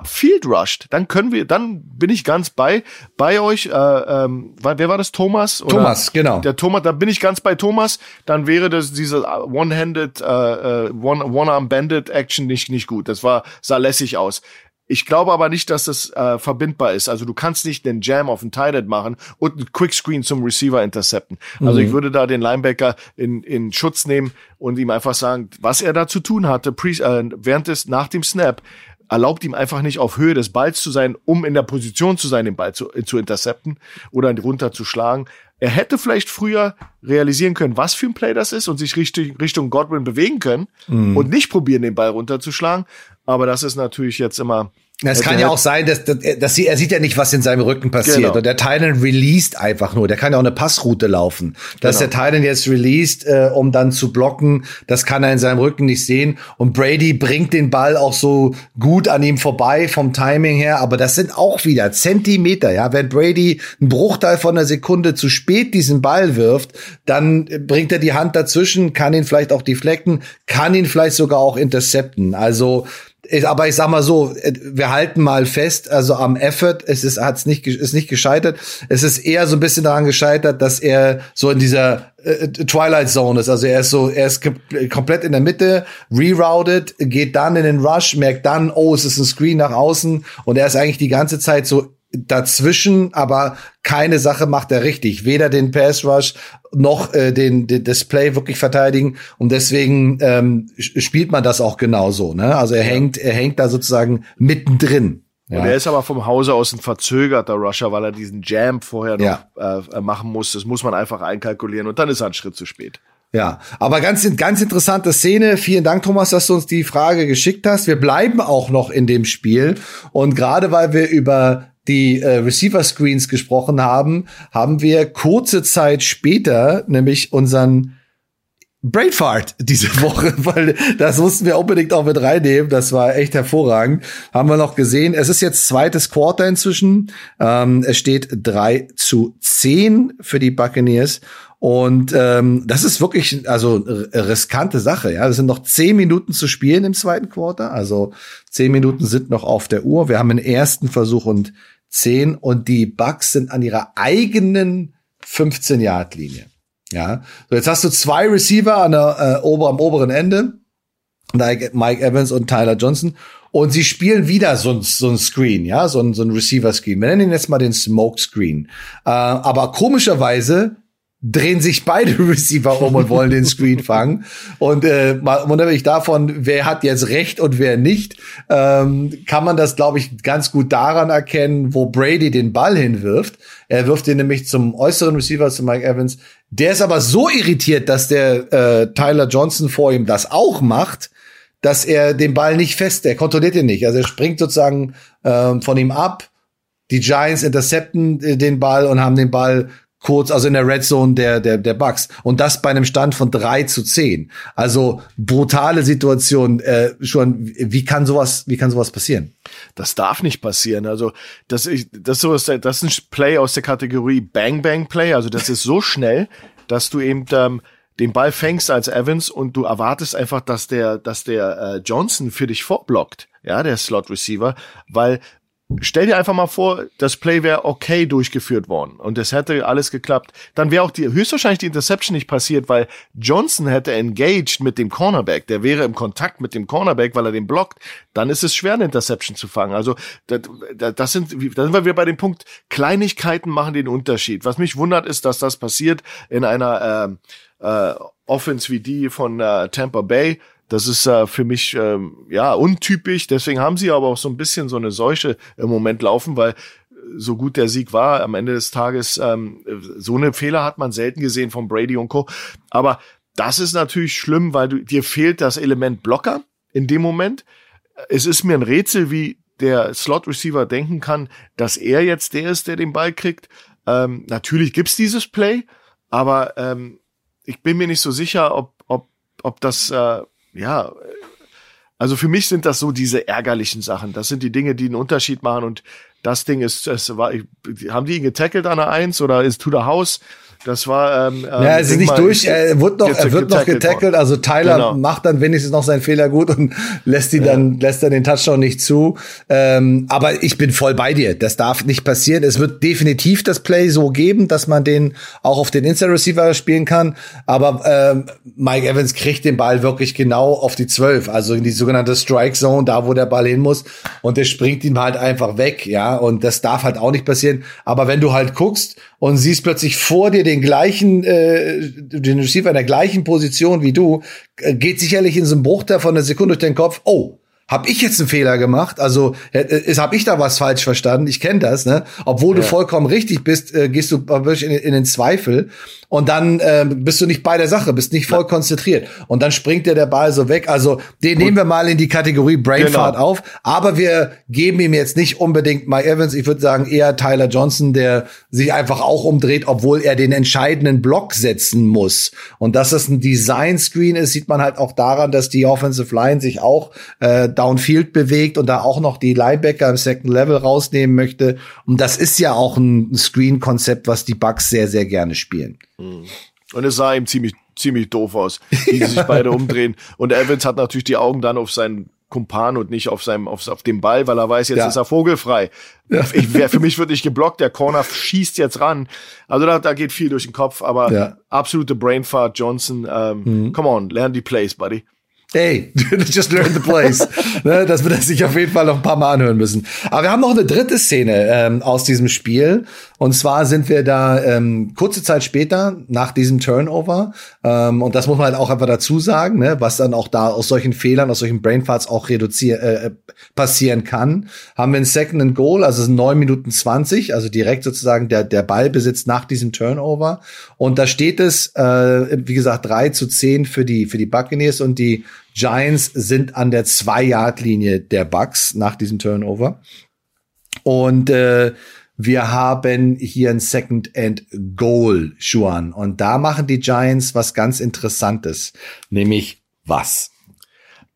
Field rushed, dann können wir, dann bin ich ganz bei bei euch. Äh, ähm, wer war das? Thomas?
Oder Thomas, genau.
Der Thomas, da bin ich ganz bei Thomas. Dann wäre das diese One-handed, äh, äh One One-arm Bandit Action nicht nicht gut. Das war sah lässig aus. Ich glaube aber nicht, dass das äh, verbindbar ist. Also du kannst nicht den Jam auf den Tight machen und einen Quickscreen zum Receiver intercepten. Also mhm. ich würde da den Linebacker in, in Schutz nehmen und ihm einfach sagen, was er da zu tun hatte, pre, äh, während des, nach dem Snap erlaubt ihm einfach nicht auf Höhe des Balls zu sein, um in der Position zu sein, den Ball zu, zu intercepten oder runterzuschlagen. Er hätte vielleicht früher realisieren können, was für ein Play das ist und sich Richtung, Richtung Godwin bewegen können mhm. und nicht probieren, den Ball runterzuschlagen. Aber das ist natürlich jetzt immer
es kann ja auch sein, dass, dass, dass sie, er sieht ja nicht, was in seinem Rücken passiert. Genau. Und der Titan released einfach nur. Der kann ja auch eine Passroute laufen. Dass genau. der Titan jetzt released, äh, um dann zu blocken, das kann er in seinem Rücken nicht sehen. Und Brady bringt den Ball auch so gut an ihm vorbei vom Timing her. Aber das sind auch wieder Zentimeter. Ja, wenn Brady einen Bruchteil von einer Sekunde zu spät diesen Ball wirft, dann bringt er die Hand dazwischen, kann ihn vielleicht auch deflecken, kann ihn vielleicht sogar auch intercepten. Also aber ich sag mal so, äh, wir halten mal fest, also am Effort, es ist, hat's nicht, ist nicht gescheitert. Es ist eher so ein bisschen daran gescheitert, dass er so in dieser äh, Twilight Zone ist. Also er ist so, er ist komplett in der Mitte, rerouted, geht dann in den Rush, merkt dann, oh, es ist ein Screen nach außen und er ist eigentlich die ganze Zeit so dazwischen, aber keine Sache macht er richtig. Weder den Pass Rush noch äh, den, den Display wirklich verteidigen. Und deswegen ähm, spielt man das auch genauso. Ne? Also er hängt, er hängt da sozusagen mittendrin.
Ja. Und er ist aber vom Hause aus ein verzögerter Rusher, weil er diesen Jam vorher noch ja. äh, machen muss. Das muss man einfach einkalkulieren und dann ist er ein Schritt zu spät.
Ja, aber ganz, ganz interessante Szene. Vielen Dank, Thomas, dass du uns die Frage geschickt hast. Wir bleiben auch noch in dem Spiel. Und gerade weil wir über die äh, Receiver Screens gesprochen haben, haben wir kurze Zeit später nämlich unseren Brainfart diese Woche, weil das mussten wir unbedingt auch mit reinnehmen. Das war echt hervorragend. Haben wir noch gesehen. Es ist jetzt zweites Quarter inzwischen. Ähm, es steht drei zu zehn für die Buccaneers. Und ähm, das ist wirklich also riskante Sache. Ja, es sind noch zehn Minuten zu spielen im zweiten Quarter. Also zehn Minuten sind noch auf der Uhr. Wir haben einen ersten Versuch und zehn und die Bucks sind an ihrer eigenen 15 Yard Linie. Ja, so jetzt hast du zwei Receiver an der äh, ober, am oberen Ende, Mike Evans und Tyler Johnson. Und sie spielen wieder so ein, so ein Screen, ja, so ein, so ein Receiver-Screen. Wir nennen ihn jetzt mal den Smoke-Screen. Äh, aber komischerweise drehen sich beide Receiver um und wollen den Screen fangen. Und äh, mal unabhängig davon, wer hat jetzt recht und wer nicht, ähm, kann man das, glaube ich, ganz gut daran erkennen, wo Brady den Ball hinwirft. Er wirft den nämlich zum äußeren Receiver, zu Mike Evans. Der ist aber so irritiert, dass der äh, Tyler Johnson vor ihm das auch macht, dass er den Ball nicht fest, er kontrolliert ihn nicht. Also er springt sozusagen ähm, von ihm ab. Die Giants intercepten äh, den Ball und haben den Ball kurz, also in der Red Zone der, der, der Bucks. Und das bei einem Stand von drei zu zehn. Also brutale Situation. Äh, schon, wie kann sowas, wie kann sowas passieren?
Das darf nicht passieren. Also, das, ich, das, sowas, das ist ein Play aus der Kategorie Bang Bang Play. Also, das ist so schnell, dass du eben ähm, den Ball fängst als Evans und du erwartest einfach, dass der, dass der äh, Johnson für dich vorblockt ja, der Slot Receiver, weil Stell dir einfach mal vor, das Play wäre okay durchgeführt worden und es hätte alles geklappt. Dann wäre auch die höchstwahrscheinlich die Interception nicht passiert, weil Johnson hätte engaged mit dem Cornerback. Der wäre im Kontakt mit dem Cornerback, weil er den blockt. Dann ist es schwer, eine Interception zu fangen. Also das, das sind, da sind wir bei dem Punkt, Kleinigkeiten machen den Unterschied. Was mich wundert, ist, dass das passiert in einer äh, äh, Offense wie die von äh, Tampa Bay das ist äh, für mich ähm, ja untypisch. Deswegen haben sie aber auch so ein bisschen so eine Seuche im Moment laufen, weil so gut der Sieg war, am Ende des Tages ähm, so eine Fehler hat man selten gesehen von Brady und Co. Aber das ist natürlich schlimm, weil du, dir fehlt das Element Blocker in dem Moment. Es ist mir ein Rätsel, wie der Slot Receiver denken kann, dass er jetzt der ist, der den Ball kriegt. Ähm, natürlich gibt's dieses Play, aber ähm, ich bin mir nicht so sicher, ob, ob, ob das äh, ja, also für mich sind das so diese ärgerlichen Sachen. Das sind die Dinge, die einen Unterschied machen. Und das Ding ist, es war, haben die ihn getackelt an der Eins oder ist to the house? Das war. Ähm,
ähm ja, es ist nicht durch. Er wird noch, er wird noch getackelt. Also Tyler genau. macht dann wenigstens noch seinen Fehler gut und lässt ihn ja. dann lässt dann den Touchdown nicht zu. Ähm, aber ich bin voll bei dir. Das darf nicht passieren. Es wird definitiv das Play so geben, dass man den auch auf den Inside Receiver spielen kann. Aber ähm, Mike Evans kriegt den Ball wirklich genau auf die Zwölf, also in die sogenannte Strike Zone, da wo der Ball hin muss. Und der springt ihm halt einfach weg, ja. Und das darf halt auch nicht passieren. Aber wenn du halt guckst und siehst plötzlich vor dir den gleichen, äh, den Receiver in der gleichen Position wie du, äh, geht sicherlich in so einem Bruchteil von einer Sekunde durch den Kopf, oh, habe ich jetzt einen Fehler gemacht? Also ist habe ich da was falsch verstanden? Ich kenne das, ne? Obwohl ja. du vollkommen richtig bist, äh, gehst du wirklich in, in den Zweifel und dann äh, bist du nicht bei der Sache, bist nicht voll konzentriert und dann springt dir der Ball so weg. Also den nehmen wir mal in die Kategorie Brainfart genau. auf, aber wir geben ihm jetzt nicht unbedingt Mike Evans. Ich würde sagen eher Tyler Johnson, der sich einfach auch umdreht, obwohl er den entscheidenden Block setzen muss. Und dass das ein Design Screen ist, sieht man halt auch daran, dass die Offensive Line sich auch äh, downfield bewegt und da auch noch die Linebacker im Second Level rausnehmen möchte. Und das ist ja auch ein Screen-Konzept, was die Bucks sehr, sehr gerne spielen.
Mhm. Und es sah ihm ziemlich, ziemlich doof aus, wie sie sich beide umdrehen. Und Evans hat natürlich die Augen dann auf seinen Kumpan und nicht auf seinem auf, auf dem Ball, weil er weiß, jetzt ja. ist er vogelfrei. Ja. Ich, wer, für mich wird nicht geblockt, der Corner schießt jetzt ran. Also da, da geht viel durch den Kopf, aber ja. absolute Brainfart Johnson. Ähm, mhm. Come on, lern die Plays, buddy.
Hey, just learn the place. ne, das wird er sich auf jeden Fall noch ein paar Mal anhören müssen. Aber wir haben noch eine dritte Szene ähm, aus diesem Spiel. Und zwar sind wir da ähm, kurze Zeit später nach diesem Turnover. Ähm, und das muss man halt auch einfach dazu sagen, ne, was dann auch da aus solchen Fehlern, aus solchen Brainfarts auch reduzieren, äh, äh, passieren kann. Haben wir ein Second and Goal, also neun Minuten zwanzig, also direkt sozusagen der, der Ballbesitz nach diesem Turnover. Und da steht es, äh, wie gesagt, drei zu zehn für die, für die Buccaneers und die Giants sind an der Zwei-Yard-Linie der Bucks nach diesem Turnover. Und äh, wir haben hier ein Second and Goal, Schuan. Und da machen die Giants was ganz Interessantes. Nämlich was?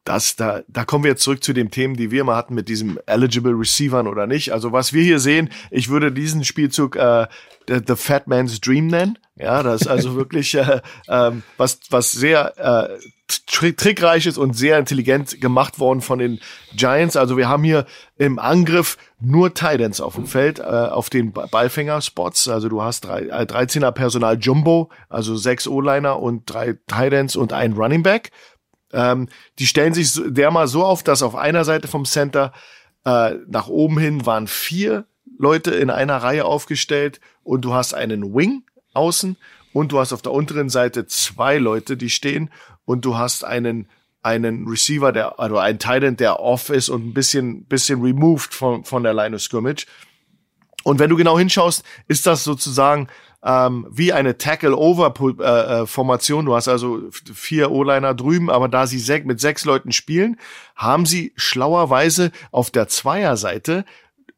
Das, da, da kommen wir jetzt zurück zu den Themen, die wir mal hatten mit diesem eligible Receivern oder nicht. Also was wir hier sehen, ich würde diesen Spielzug äh, the, the Fat Man's Dream nennen. Ja, das ist also wirklich äh, ähm, was was sehr äh, trickreich ist und sehr intelligent gemacht worden von den Giants. Also wir haben hier im Angriff nur Titans auf dem Feld, äh, auf den Ballfänger-Spots. Also du hast drei, äh, 13er Personal Jumbo, also sechs O-Liner und drei Titans und ein Running Back. Ähm, die stellen sich der mal so auf, dass auf einer Seite vom Center äh, nach oben hin waren vier Leute in einer Reihe aufgestellt und du hast einen Wing außen und du hast auf der unteren Seite zwei Leute, die stehen und du hast einen einen Receiver, der also ein Titan, der off ist und ein bisschen bisschen removed von von der Line of scrimmage. Und wenn du genau hinschaust, ist das sozusagen ähm, wie eine Tackle-Over-Formation. Äh, äh, du hast also vier O-Liner drüben, aber da sie sech, mit sechs Leuten spielen, haben sie schlauerweise auf der Zweierseite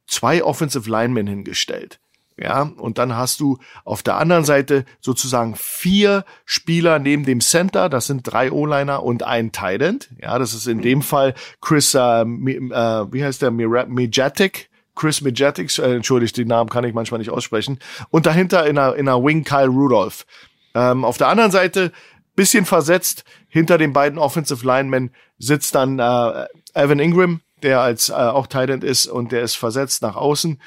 zwei Offensive Linemen hingestellt. Ja, und dann hast du auf der anderen Seite sozusagen vier Spieler neben dem Center. Das sind drei O-Liner und ein Tight. Ja, das ist in dem Fall Chris, äh, äh, wie heißt der, Mijatic. Chris Mijatic, äh, entschuldigt, den Namen kann ich manchmal nicht aussprechen. Und dahinter in einer, in einer Wing Kyle Rudolph. Ähm, auf der anderen Seite, bisschen versetzt, hinter den beiden Offensive Linemen sitzt dann äh, Evan Ingram, der als äh, auch Tight End ist und der ist versetzt nach außen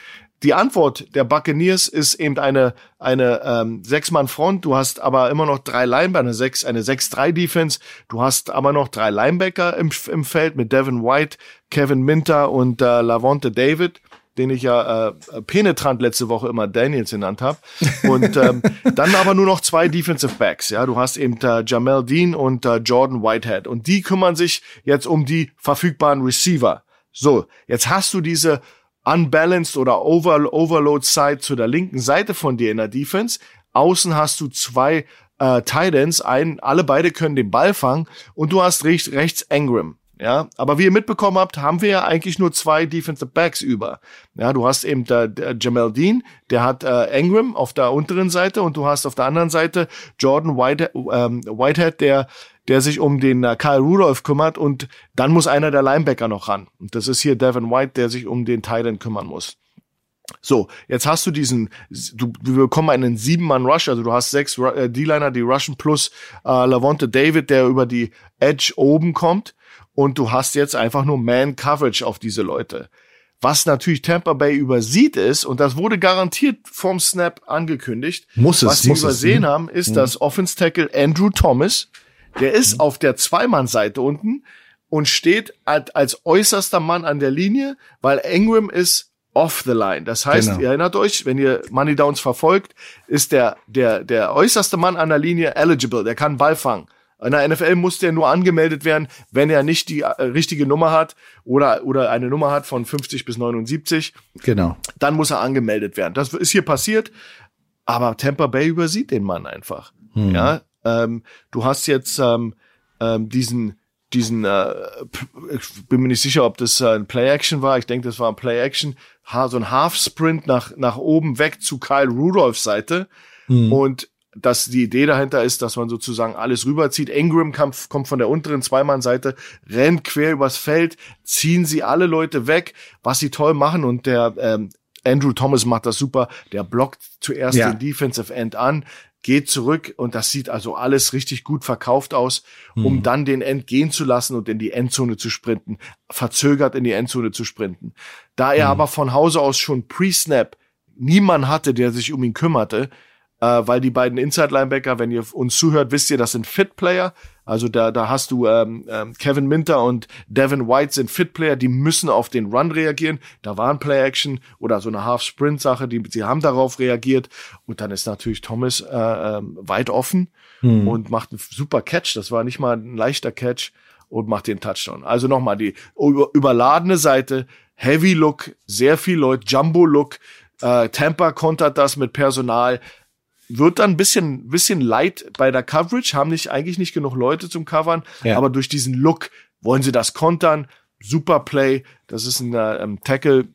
die Antwort der Buccaneers ist eben eine eine ähm, Sechs-Mann-Front. Du hast aber immer noch drei Linebacker, eine sechs eine sechs drei Defense. Du hast aber noch drei Linebacker im, im Feld mit Devin White, Kevin Minter und äh, Lavonte David den ich ja äh, penetrant letzte Woche immer Daniels genannt habe. Und ähm, dann aber nur noch zwei Defensive Backs. Ja, du hast eben äh, Jamel Dean und äh, Jordan Whitehead. Und die kümmern sich jetzt um die verfügbaren Receiver. So, jetzt hast du diese unbalanced oder over, Overload Side zu der linken Seite von dir in der Defense. Außen hast du zwei äh, Titans, ein, alle beide können den Ball fangen und du hast rechts, rechts Engram. Ja, aber wie ihr mitbekommen habt, haben wir ja eigentlich nur zwei Defensive Backs über. Ja, du hast eben der, der Jamal Dean, der hat äh, Engram auf der unteren Seite und du hast auf der anderen Seite Jordan White, ähm, Whitehead, der der sich um den äh, Kyle Rudolph kümmert und dann muss einer der Linebacker noch ran. Und das ist hier Devin White, der sich um den Titan kümmern muss. So, jetzt hast du diesen, du, wir bekommen einen Sieben-Mann-Rush, also du hast sechs äh, D-Liner, die rushen plus äh, Lavonte David, der über die Edge oben kommt und du hast jetzt einfach nur Man-Coverage auf diese Leute. Was natürlich Tampa Bay übersieht ist, und das wurde garantiert vom Snap angekündigt,
muss es,
was sie übersehen es, haben, ist, mhm. dass Offense Tackle Andrew Thomas, der ist auf der Zweimann-Seite unten und steht als, als äußerster Mann an der Linie, weil Ingram ist off the line. Das heißt, genau. ihr erinnert euch, wenn ihr Money Downs verfolgt, ist der, der, der äußerste Mann an der Linie eligible, der kann Ball fangen. In der NFL muss der nur angemeldet werden, wenn er nicht die äh, richtige Nummer hat oder, oder eine Nummer hat von 50 bis 79.
Genau.
Dann muss er angemeldet werden. Das ist hier passiert, aber Tampa Bay übersieht den Mann einfach. Hm. Ja, ähm, du hast jetzt ähm, ähm, diesen diesen, äh, ich bin mir nicht sicher, ob das äh, ein Play-Action war. Ich denke, das war ein Play-Action. So ein Half-Sprint nach, nach oben weg zu Kyle Rudolphs Seite. Mhm. Und dass die Idee dahinter ist, dass man sozusagen alles rüberzieht. Ingram kommt, kommt von der unteren Zweimann-Seite, rennt quer übers Feld, ziehen sie alle Leute weg, was sie toll machen. Und der ähm, Andrew Thomas macht das super. Der blockt zuerst ja. den Defensive End an, geht zurück und das sieht also alles richtig gut verkauft aus, um mhm. dann den End gehen zu lassen und in die Endzone zu sprinten, verzögert in die Endzone zu sprinten. Da er mhm. aber von Hause aus schon pre-Snap niemand hatte, der sich um ihn kümmerte, äh, weil die beiden Inside-Linebacker, wenn ihr uns zuhört, wisst ihr, das sind Fit-Player. Also da, da hast du ähm, ähm, Kevin Minter und Devin White sind Fit-Player, die müssen auf den Run reagieren. Da war ein Play-Action oder so eine Half-Sprint-Sache, die sie haben darauf reagiert. Und dann ist natürlich Thomas äh, äh, weit offen hm. und macht einen super Catch. Das war nicht mal ein leichter Catch und macht den Touchdown. Also nochmal die überladene Seite, Heavy Look, sehr viel Leute, Jumbo Look. Äh, Tampa kontert das mit Personal wird dann ein bisschen, bisschen light bei der Coverage, haben nicht, eigentlich nicht genug Leute zum Covern, ja. aber durch diesen Look wollen sie das kontern. Super Play, das ist ein ähm, Tackle,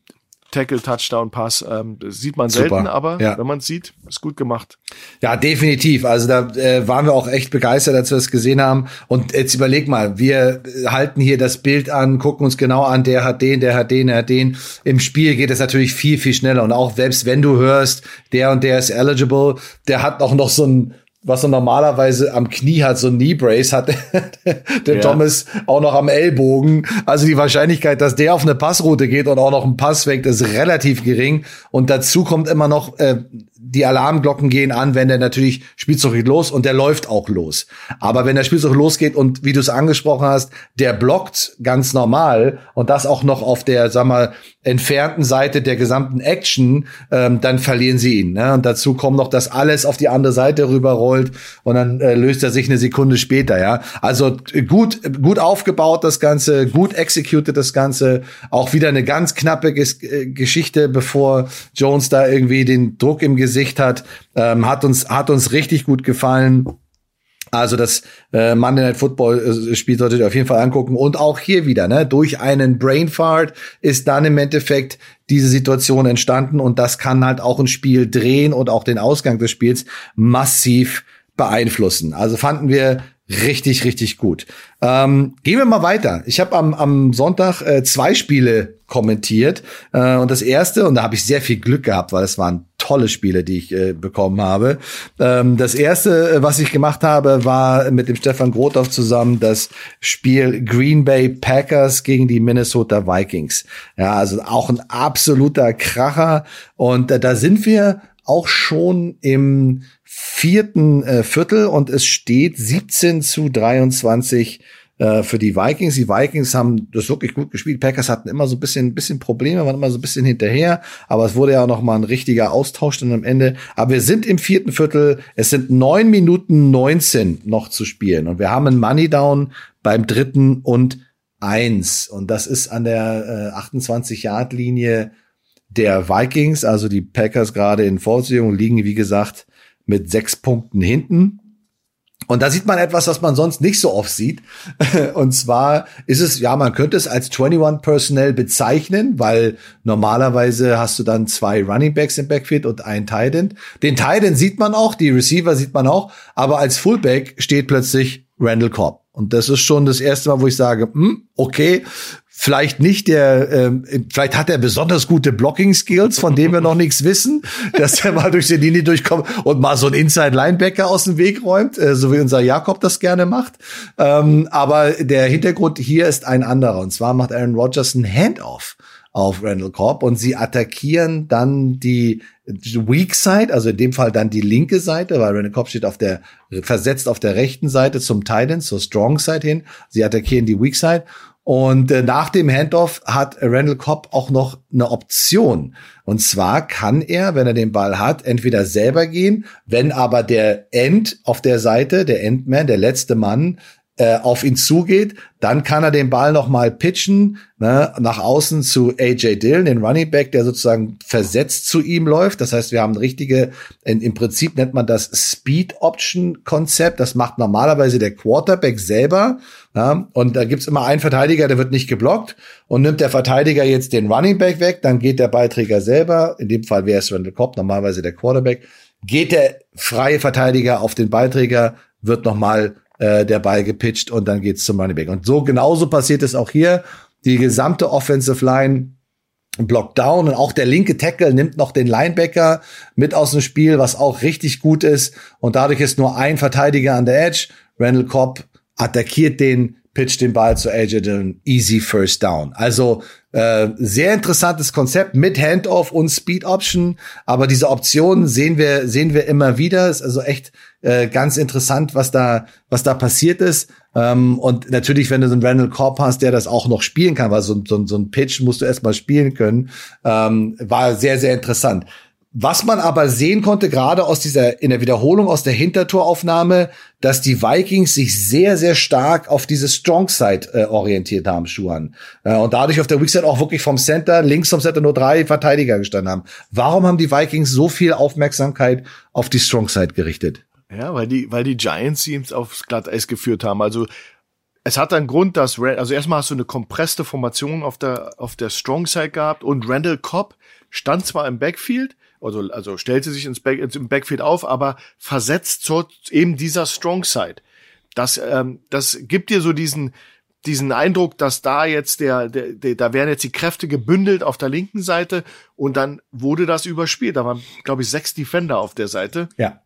Tackle, Touchdown, Pass. Ähm, sieht man Super. selten, aber ja. wenn man es sieht, ist gut gemacht.
Ja, definitiv. Also da äh, waren wir auch echt begeistert, als wir das gesehen haben. Und jetzt überleg mal, wir halten hier das Bild an, gucken uns genau an, der hat den, der hat den, der hat den. Im Spiel geht es natürlich viel, viel schneller. Und auch selbst wenn du hörst, der und der ist eligible, der hat auch noch so ein was er normalerweise am Knie hat, so ein Knee Brace, hat der ja. Thomas auch noch am Ellbogen. Also die Wahrscheinlichkeit, dass der auf eine Passroute geht und auch noch einen Pass weckt, ist relativ gering. Und dazu kommt immer noch äh, die Alarmglocken gehen an, wenn der natürlich Spielzug geht los und der läuft auch los. Aber wenn der Spielzug losgeht und wie du es angesprochen hast, der blockt ganz normal und das auch noch auf der, sag mal, entfernten Seite der gesamten Action, ähm, dann verlieren sie ihn. Ne? Und dazu kommt noch, dass alles auf die andere Seite rüberrollt und dann äh, löst er sich eine Sekunde später. Ja, also gut, gut aufgebaut das Ganze, gut executed das Ganze. Auch wieder eine ganz knappe Ges äh, Geschichte, bevor Jones da irgendwie den Druck im Gesicht Gesicht hat. Ähm, hat uns hat uns richtig gut gefallen. Also das äh, Monday Night Football äh, Spiel solltet ihr auf jeden Fall angucken und auch hier wieder, ne, durch einen Brain Fart ist dann im Endeffekt diese Situation entstanden und das kann halt auch ein Spiel drehen und auch den Ausgang des Spiels massiv beeinflussen. Also fanden wir richtig, richtig gut. Ähm, gehen wir mal weiter. Ich habe am, am Sonntag äh, zwei Spiele kommentiert äh, und das erste, und da habe ich sehr viel Glück gehabt, weil es waren tolle Spiele, die ich äh, bekommen habe. Ähm, das erste, äh, was ich gemacht habe, war mit dem Stefan Grothoff zusammen das Spiel Green Bay Packers gegen die Minnesota Vikings. Ja, also auch ein absoluter Kracher und äh, da sind wir auch schon im vierten äh, Viertel und es steht 17 zu 23 äh, für die Vikings. Die Vikings haben das wirklich gut gespielt. Packers hatten immer so ein bisschen, bisschen Probleme, waren immer so ein bisschen hinterher, aber es wurde ja noch mal ein richtiger Austausch dann am Ende. Aber wir sind im vierten Viertel. Es sind neun Minuten 19 noch zu spielen und wir haben einen Money Down beim dritten und eins und das ist an der äh, 28 Yard Linie der Vikings, also die Packers gerade in Vorsehung liegen, wie gesagt, mit sechs Punkten hinten. Und da sieht man etwas, was man sonst nicht so oft sieht. Und zwar ist es, ja, man könnte es als 21 Personnel bezeichnen, weil normalerweise hast du dann zwei Running Backs im Backfield und einen Tight End. Den Tight End sieht man auch, die Receiver sieht man auch, aber als Fullback steht plötzlich Randall Cobb. Und das ist schon das erste Mal, wo ich sage, hm, okay, vielleicht nicht der, ähm, vielleicht hat er besonders gute Blocking-Skills, von denen wir noch nichts wissen, dass er mal durch die Linie durchkommt und mal so ein Inside-Linebacker aus dem Weg räumt, äh, so wie unser Jakob das gerne macht. Ähm, aber der Hintergrund hier ist ein anderer. Und zwar macht Aaron Rodgers ein Handoff auf Randall Cobb und sie attackieren dann die Weak Side, also in dem Fall dann die linke Seite, weil Randall Cobb steht auf der, versetzt auf der rechten Seite zum Titan, zur Strong Side hin. Sie attackieren die Weak Side Und äh, nach dem Handoff hat Randall Cobb auch noch eine Option. Und zwar kann er, wenn er den Ball hat, entweder selber gehen, wenn aber der End auf der Seite, der Endman, der letzte Mann, äh, auf ihn zugeht, dann kann er den Ball noch mal pitchen ne, nach außen zu AJ Dillon, den Running Back, der sozusagen versetzt zu ihm läuft. Das heißt, wir haben richtige, in, im Prinzip nennt man das Speed Option Konzept. Das macht normalerweise der Quarterback selber. Ja, und da gibt's immer einen Verteidiger, der wird nicht geblockt und nimmt der Verteidiger jetzt den Running Back weg, dann geht der Beiträger selber, in dem Fall wäre es Randall Cobb, normalerweise der Quarterback, geht der freie Verteidiger auf den Beiträger, wird noch mal äh, der Ball gepitcht und dann geht's zum Running Back. Und so genauso passiert es auch hier. Die gesamte Offensive Line blockt down und auch der linke Tackle nimmt noch den Linebacker mit aus dem Spiel, was auch richtig gut ist. Und dadurch ist nur ein Verteidiger an der Edge. Randall Cobb attackiert den, pitcht den Ball zu AJ Dillon, easy first down. Also äh, sehr interessantes Konzept mit Handoff und Speed Option, aber diese Optionen sehen wir sehen wir immer wieder. Ist also echt äh, ganz interessant, was da was da passiert ist. Ähm, und natürlich, wenn du so einen Randall Cobb hast, der das auch noch spielen kann, weil so, so, so ein Pitch musst du erstmal spielen können, ähm, war sehr sehr interessant. Was man aber sehen konnte, gerade aus dieser, in der Wiederholung aus der Hintertoraufnahme, dass die Vikings sich sehr, sehr stark auf diese Strong Side äh, orientiert haben, Schuhan. Äh, und dadurch auf der Weak Side auch wirklich vom Center, links vom Center nur drei Verteidiger gestanden haben. Warum haben die Vikings so viel Aufmerksamkeit auf die Strong Side gerichtet?
Ja, weil die, weil die Giants sie aufs Glatteis geführt haben. Also, es hat einen Grund, dass, also erstmal hast du eine kompresste Formation auf der, auf der Strong Side gehabt und Randall Cobb stand zwar im Backfield, also, also stellte sich ins, Back, ins Backfield auf, aber versetzt zu eben dieser Strong Side. Das, ähm, das gibt dir so diesen, diesen Eindruck, dass da jetzt der, der, der, da werden jetzt die Kräfte gebündelt auf der linken Seite und dann wurde das überspielt. Da waren, glaube ich, sechs Defender auf der Seite.
Ja.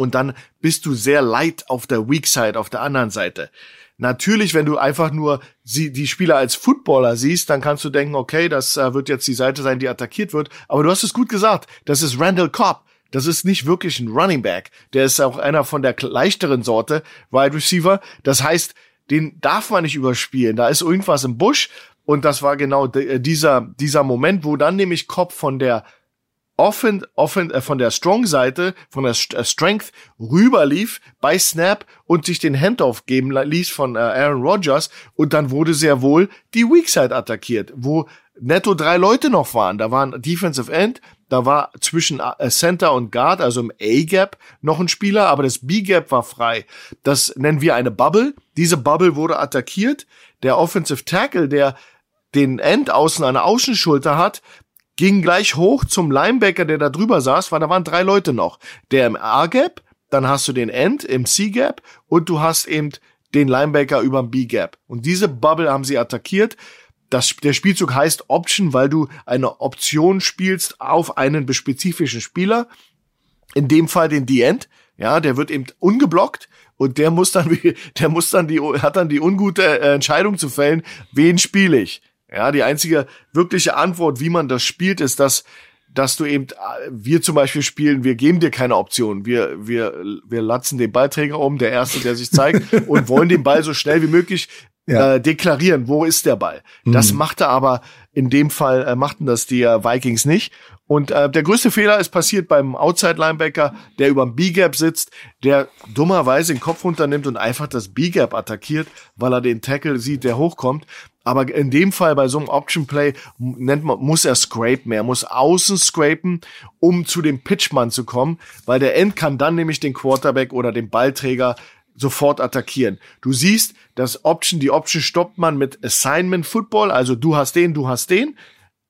Und dann bist du sehr light auf der Weak Side, auf der anderen Seite. Natürlich, wenn du einfach nur die Spieler als Footballer siehst, dann kannst du denken, okay, das äh, wird jetzt die Seite sein, die attackiert wird. Aber du hast es gut gesagt. Das ist Randall Cobb. Das ist nicht wirklich ein Running Back. Der ist auch einer von der leichteren Sorte, Wide Receiver. Das heißt, den darf man nicht überspielen. Da ist irgendwas im Busch. Und das war genau äh, dieser, dieser Moment, wo dann nämlich Cobb von der offen, offen, äh, von der Strong-Seite, von der St äh, Strength rüberlief bei Snap und sich den Handoff geben ließ von äh, Aaron Rodgers und dann wurde sehr wohl die Weak-Side attackiert, wo netto drei Leute noch waren. Da waren Defensive End, da war zwischen äh, Center und Guard, also im A-Gap, noch ein Spieler, aber das B-Gap war frei. Das nennen wir eine Bubble. Diese Bubble wurde attackiert. Der Offensive Tackle, der den End außen eine Außenschulter hat, ging gleich hoch zum Linebacker, der da drüber saß, weil da waren drei Leute noch. Der im A-Gap, dann hast du den End im C-Gap und du hast eben den Linebacker überm B-Gap. Und diese Bubble haben sie attackiert. Das, der Spielzug heißt Option, weil du eine Option spielst auf einen spezifischen Spieler. In dem Fall den D-End. Ja, der wird eben ungeblockt und der muss dann, der muss dann die, hat dann die ungute äh, Entscheidung zu fällen, wen spiele ich. Ja, die einzige wirkliche Antwort, wie man das spielt, ist, dass dass du eben, wir zum Beispiel spielen, wir geben dir keine Option. Wir, wir, wir latzen den Ballträger um, der Erste, der sich zeigt, und wollen den Ball so schnell wie möglich ja. äh, deklarieren, wo ist der Ball. Mhm. Das machte aber in dem Fall, äh, machten das die äh, Vikings nicht. Und äh, der größte Fehler ist passiert beim Outside-Linebacker, der über dem B-Gap sitzt, der dummerweise den Kopf runternimmt und einfach das B-Gap attackiert, weil er den Tackle sieht, der hochkommt. Aber in dem Fall bei so einem Option Play nennt man, muss er scrapen. Er muss außen scrapen, um zu dem Pitchman zu kommen, weil der End kann dann nämlich den Quarterback oder den Ballträger sofort attackieren. Du siehst, das Option, die Option stoppt man mit Assignment Football, also du hast den, du hast den.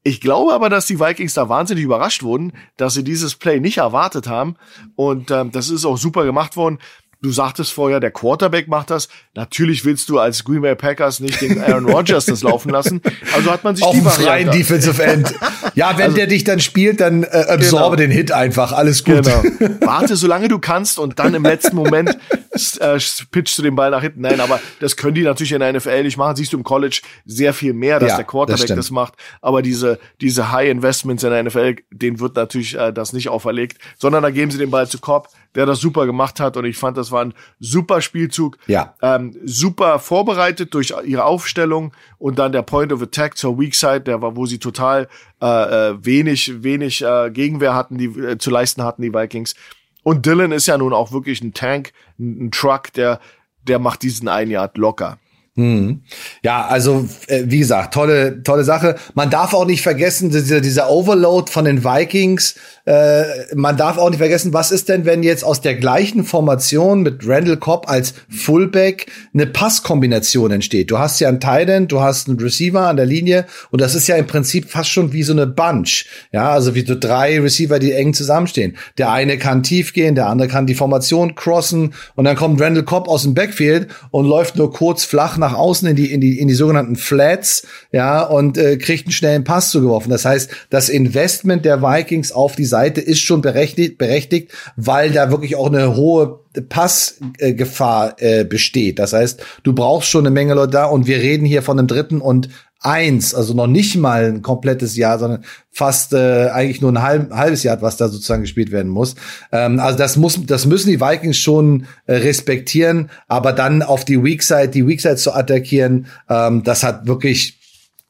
Ich glaube aber, dass die Vikings da wahnsinnig überrascht wurden, dass sie dieses Play nicht erwartet haben. Und ähm, das ist auch super gemacht worden. Du sagtest vorher, der Quarterback macht das. Natürlich willst du als Green Bay Packers nicht den Aaron Rodgers das laufen lassen. Also hat man sich
Auf
die
freien Defensive End. Ja, wenn also, der dich dann spielt, dann äh, absorbe genau. den Hit einfach. Alles gut. Genau.
Warte, solange du kannst und dann im letzten Moment äh, pitchst du den Ball nach hinten. Nein, aber das können die natürlich in der NFL nicht machen. Siehst du im College sehr viel mehr, dass ja, der Quarterback das, das, macht. Aber diese, diese High Investments in der NFL, denen wird natürlich äh, das nicht auferlegt, sondern da geben sie den Ball zu Cobb, der das super gemacht hat. Und ich fand, das war ein super Spielzug.
Ja.
Ähm, super vorbereitet durch ihre Aufstellung und dann der Point of Attack zur Weak Side, der war, wo sie total äh, äh wenig, wenig äh, Gegenwehr hatten, die äh, zu leisten hatten, die Vikings. Und Dylan ist ja nun auch wirklich ein Tank, ein, Truck, der, der macht diesen ein Yard locker.
Hm. Ja, also äh, wie gesagt, tolle, tolle Sache. Man darf auch nicht vergessen, dieser, dieser Overload von den Vikings. Äh, man darf auch nicht vergessen, was ist denn, wenn jetzt aus der gleichen Formation mit Randall Cobb als Fullback eine Passkombination entsteht? Du hast ja einen Titan, du hast einen Receiver an der Linie und das ist ja im Prinzip fast schon wie so eine Bunch. Ja, also wie so drei Receiver, die eng zusammenstehen. Der eine kann tief gehen, der andere kann die Formation crossen und dann kommt Randall Cobb aus dem Backfield und läuft nur kurz flach nach außen in die, in die, in die sogenannten Flats, ja, und äh, kriegt einen schnellen Pass zugeworfen. Das heißt, das Investment der Vikings auf die Seite ist schon berechtigt, berechtigt, weil da wirklich auch eine hohe Passgefahr äh, besteht. Das heißt, du brauchst schon eine Menge Leute da und wir reden hier von einem dritten und eins, also noch nicht mal ein komplettes Jahr, sondern fast äh, eigentlich nur ein halb, halbes Jahr, was da sozusagen gespielt werden muss. Ähm, also das muss, das müssen die Vikings schon äh, respektieren, aber dann auf die Weak Side, die Weak Side zu attackieren, ähm, das hat wirklich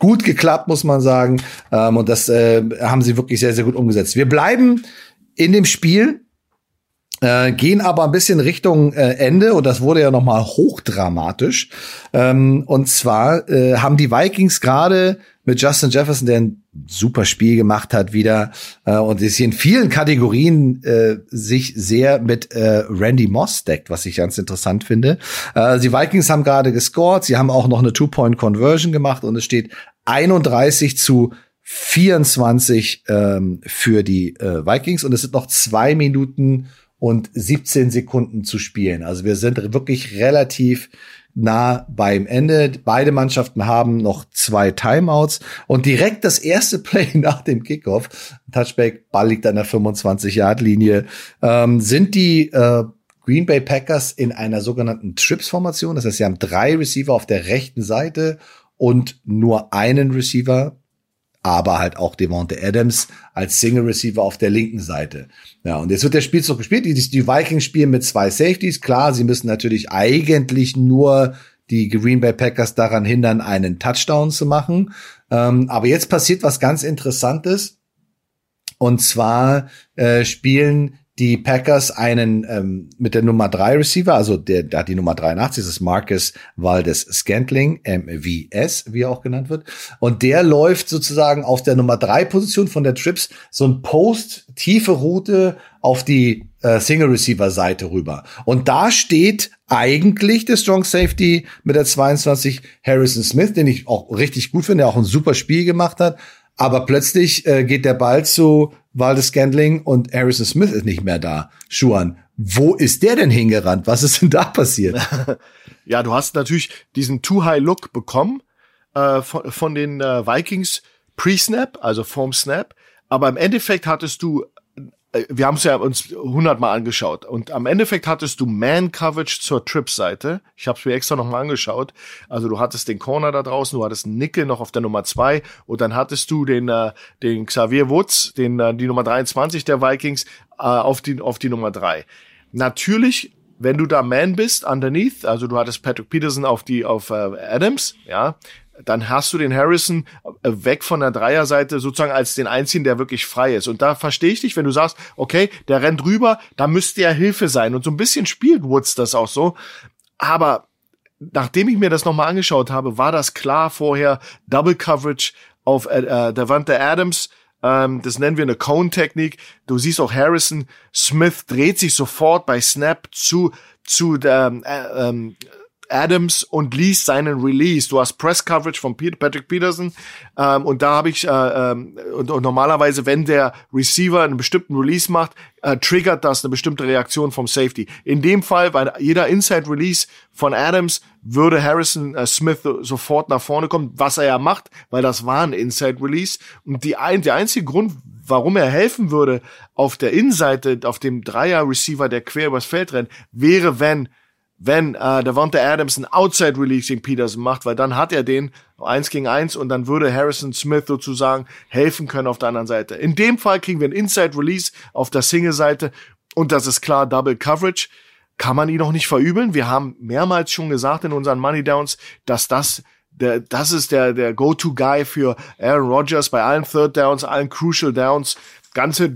gut geklappt, muss man sagen. Ähm, und das äh, haben sie wirklich sehr, sehr gut umgesetzt. Wir bleiben in dem Spiel. Äh, gehen aber ein bisschen Richtung äh, Ende und das wurde ja noch mal hochdramatisch. Ähm, und zwar äh, haben die Vikings gerade mit Justin Jefferson, der ein super Spiel gemacht hat wieder äh, und ist hier in vielen Kategorien äh, sich sehr mit äh, Randy Moss deckt, was ich ganz interessant finde. Äh, die Vikings haben gerade gescored, sie haben auch noch eine Two-Point-Conversion gemacht und es steht 31 zu 24 ähm, für die äh, Vikings und es sind noch zwei Minuten und 17 Sekunden zu spielen. Also wir sind wirklich relativ nah beim Ende. Beide Mannschaften haben noch zwei Timeouts und direkt das erste Play nach dem Kickoff, Touchback, Ball liegt an der 25-Yard-Linie, ähm, sind die äh, Green Bay Packers in einer sogenannten Trips-Formation. Das heißt, sie haben drei Receiver auf der rechten Seite und nur einen Receiver aber halt auch Devonte Adams als Single Receiver auf der linken Seite. Ja, und jetzt wird der Spielzug gespielt. Die, die Vikings spielen mit zwei Safeties. Klar, sie müssen natürlich eigentlich nur die Green Bay Packers daran hindern, einen Touchdown zu machen. Ähm, aber jetzt passiert was ganz Interessantes. Und zwar äh, spielen die Packers einen ähm, mit der Nummer 3 Receiver, also der, hat die Nummer 83, das ist Marcus Valdes Scantling, MVS, wie er auch genannt wird. Und der läuft sozusagen auf der Nummer 3 Position von der Trips so ein Post, tiefe Route auf die äh, Single Receiver Seite rüber. Und da steht eigentlich der Strong Safety mit der 22 Harrison Smith, den ich auch richtig gut finde, der auch ein super Spiel gemacht hat. Aber plötzlich äh, geht der Ball zu Waldes Scandling und Harrison Smith ist nicht mehr da. Schuan, wo ist der denn hingerannt? Was ist denn da passiert?
ja, du hast natürlich diesen Too-High-Look bekommen äh, von, von den äh, Vikings pre-Snap, also vorm Snap. Aber im Endeffekt hattest du wir haben es ja uns hundertmal angeschaut und am Endeffekt hattest du Man Coverage zur Trip-Seite. Ich habe es mir extra nochmal angeschaut. Also du hattest den Corner da draußen, du hattest Nickel noch auf der Nummer zwei und dann hattest du den äh, den Xavier Woods, den äh, die Nummer 23 der Vikings äh, auf die auf die Nummer drei. Natürlich wenn du da Man bist, underneath, also du hattest Patrick Peterson auf die auf äh, Adams, ja, dann hast du den Harrison äh, weg von der Dreierseite sozusagen als den einzigen, der wirklich frei ist. Und da verstehe ich dich, wenn du sagst, okay, der rennt rüber, da müsste ja Hilfe sein. Und so ein bisschen spielt Woods das auch so. Aber nachdem ich mir das nochmal angeschaut habe, war das klar vorher Double Coverage auf äh, äh Davante Adams. Ähm, das nennen wir eine Cone-Technik. Du siehst auch Harrison Smith dreht sich sofort bei Snap zu zu der, ähm, äh, ähm, Adams und liest seinen Release. Du hast Press Coverage von Peter, Patrick Peterson ähm, und da habe ich äh, ähm, und, und, normalerweise, wenn der Receiver einen bestimmten Release macht, äh, triggert das eine bestimmte Reaktion vom Safety. In dem Fall, weil jeder Inside Release von Adams würde Harrison äh, Smith sofort nach vorne kommen, was er ja macht, weil das war ein Inside Release und die ein, der einzige Grund, warum er helfen würde auf der Innenseite, auf dem Dreier Receiver, der quer übers Feld rennt, wäre, wenn wenn äh, Devonta Adams ein Outside Release gegen Peterson macht, weil dann hat er den eins gegen eins und dann würde Harrison Smith sozusagen helfen können auf der anderen Seite. In dem Fall kriegen wir ein Inside Release auf der Single-Seite und das ist klar Double Coverage. Kann man ihn noch nicht verübeln. Wir haben mehrmals schon gesagt in unseren Money Downs, dass das der, das ist der, der Go-To-Guy für Aaron Rodgers bei allen Third Downs, allen Crucial Downs ganze,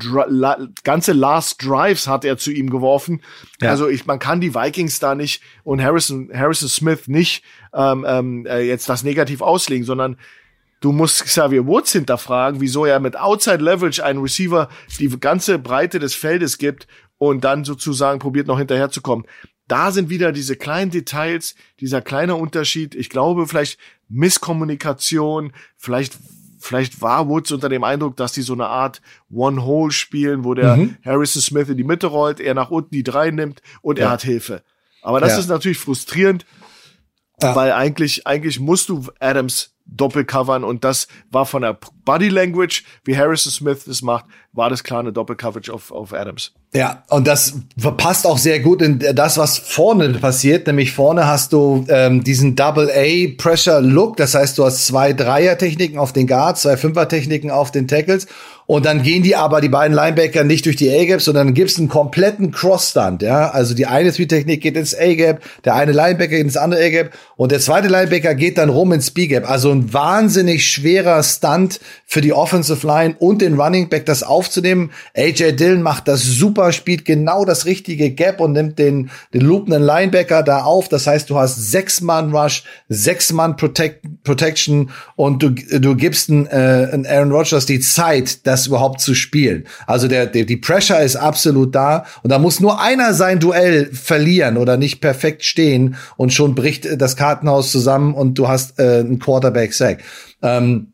ganze Last Drives hat er zu ihm geworfen. Ja. Also ich, man kann die Vikings da nicht und Harrison, Harrison Smith nicht ähm, ähm, äh, jetzt das negativ auslegen, sondern du musst Xavier Woods hinterfragen, wieso er mit Outside Leverage einen Receiver die ganze Breite des Feldes gibt und dann sozusagen probiert noch hinterherzukommen. Da sind wieder diese kleinen Details, dieser kleine Unterschied. Ich glaube, vielleicht Misskommunikation, vielleicht Vielleicht war Woods unter dem Eindruck, dass die so eine Art One-Hole spielen, wo der mhm. Harrison Smith in die Mitte rollt, er nach unten die drei nimmt und ja. er hat Hilfe. Aber das ja. ist natürlich frustrierend, ja. weil eigentlich, eigentlich musst du Adams doppelcovern und das war von der Body Language, wie Harrison Smith das macht, war das klar eine Doppelcoverage auf, auf Adams.
Ja, und das passt auch sehr gut in das, was vorne passiert. Nämlich vorne hast du ähm, diesen Double A Pressure Look. Das heißt, du hast zwei Dreier-Techniken auf den Guards, zwei Fünfer-Techniken auf den Tackles. Und dann gehen die aber, die beiden Linebacker, nicht durch die A-Gaps, sondern gibt's einen kompletten Cross-Stunt, ja. Also die eine Speed-Technik geht ins A-Gap, der eine Linebacker geht ins andere A-Gap und der zweite Linebacker geht dann rum ins B-Gap. Also ein wahnsinnig schwerer Stunt für die Offensive Line und den Running Back, das aufzunehmen. AJ Dillon macht das super, spielt genau das richtige Gap und nimmt den, den loopenden Linebacker da auf. Das heißt, du hast sechs Mann Rush, sechs Mann Protect, Protection und du, du gibst einen, äh, einen Aaron Rodgers die Zeit, das überhaupt zu spielen. Also der, der, die Pressure ist absolut da und da muss nur einer sein Duell verlieren oder nicht perfekt stehen und schon bricht das Kartenhaus zusammen und du hast äh, einen Quarterback-Sack. Ähm,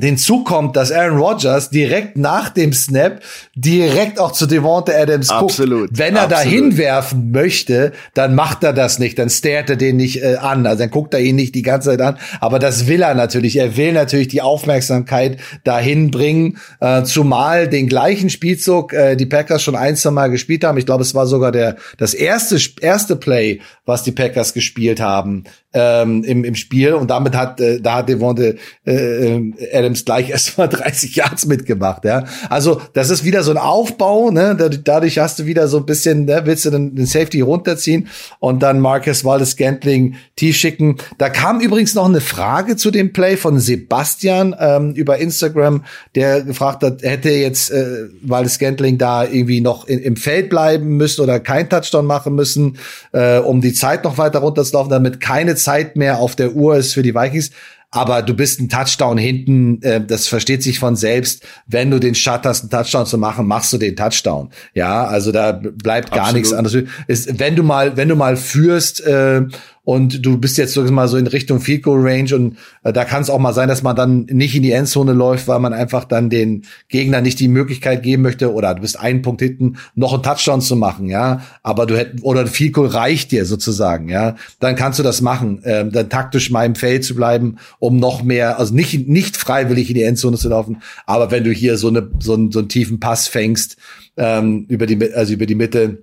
hinzu kommt, dass Aaron Rodgers direkt nach dem Snap direkt auch zu Devonta Adams
absolut,
guckt. Wenn er da hinwerfen möchte, dann macht er das nicht, dann starrt er den nicht äh, an, also dann guckt er ihn nicht die ganze Zeit an, aber das will er natürlich. Er will natürlich die Aufmerksamkeit dahin bringen, äh, zumal den gleichen Spielzug äh, die Packers schon ein, zwei Mal gespielt haben. Ich glaube, es war sogar der das erste erste Play, was die Packers gespielt haben ähm, im, im Spiel und damit hat äh, da hat Devonta äh, äh Adams gleich erstmal 30 Yards mitgemacht, ja. Also, das ist wieder so ein Aufbau, ne? Dadurch hast du wieder so ein bisschen, ne, willst du den, den Safety runterziehen und dann Marcus Wallace Gantling tief schicken. Da kam übrigens noch eine Frage zu dem Play von Sebastian ähm, über Instagram, der gefragt hat, hätte jetzt äh, Wallace Gantling da irgendwie noch in, im Feld bleiben müssen oder kein Touchdown machen müssen, äh, um die Zeit noch weiter runterzulaufen, damit keine Zeit mehr auf der Uhr ist für die Vikings aber du bist ein Touchdown hinten, äh, das versteht sich von selbst. Wenn du den Shot hast, einen Touchdown zu machen, machst du den Touchdown. Ja, also da bleibt gar Absolut. nichts anderes. Ist, wenn du mal, wenn du mal führst äh, und du bist jetzt sogar mal so in Richtung Field Goal Range und äh, da kann es auch mal sein, dass man dann nicht in die Endzone läuft, weil man einfach dann den Gegner nicht die Möglichkeit geben möchte oder du bist einen Punkt hinten, noch einen Touchdown zu machen, ja, aber du hättest oder Field Goal reicht dir sozusagen, ja, dann kannst du das machen, äh, dann taktisch mal im Feld zu bleiben, um noch mehr, also nicht nicht freiwillig in die Endzone zu laufen, aber wenn du hier so eine so einen, so einen tiefen Pass fängst ähm, über die also über die Mitte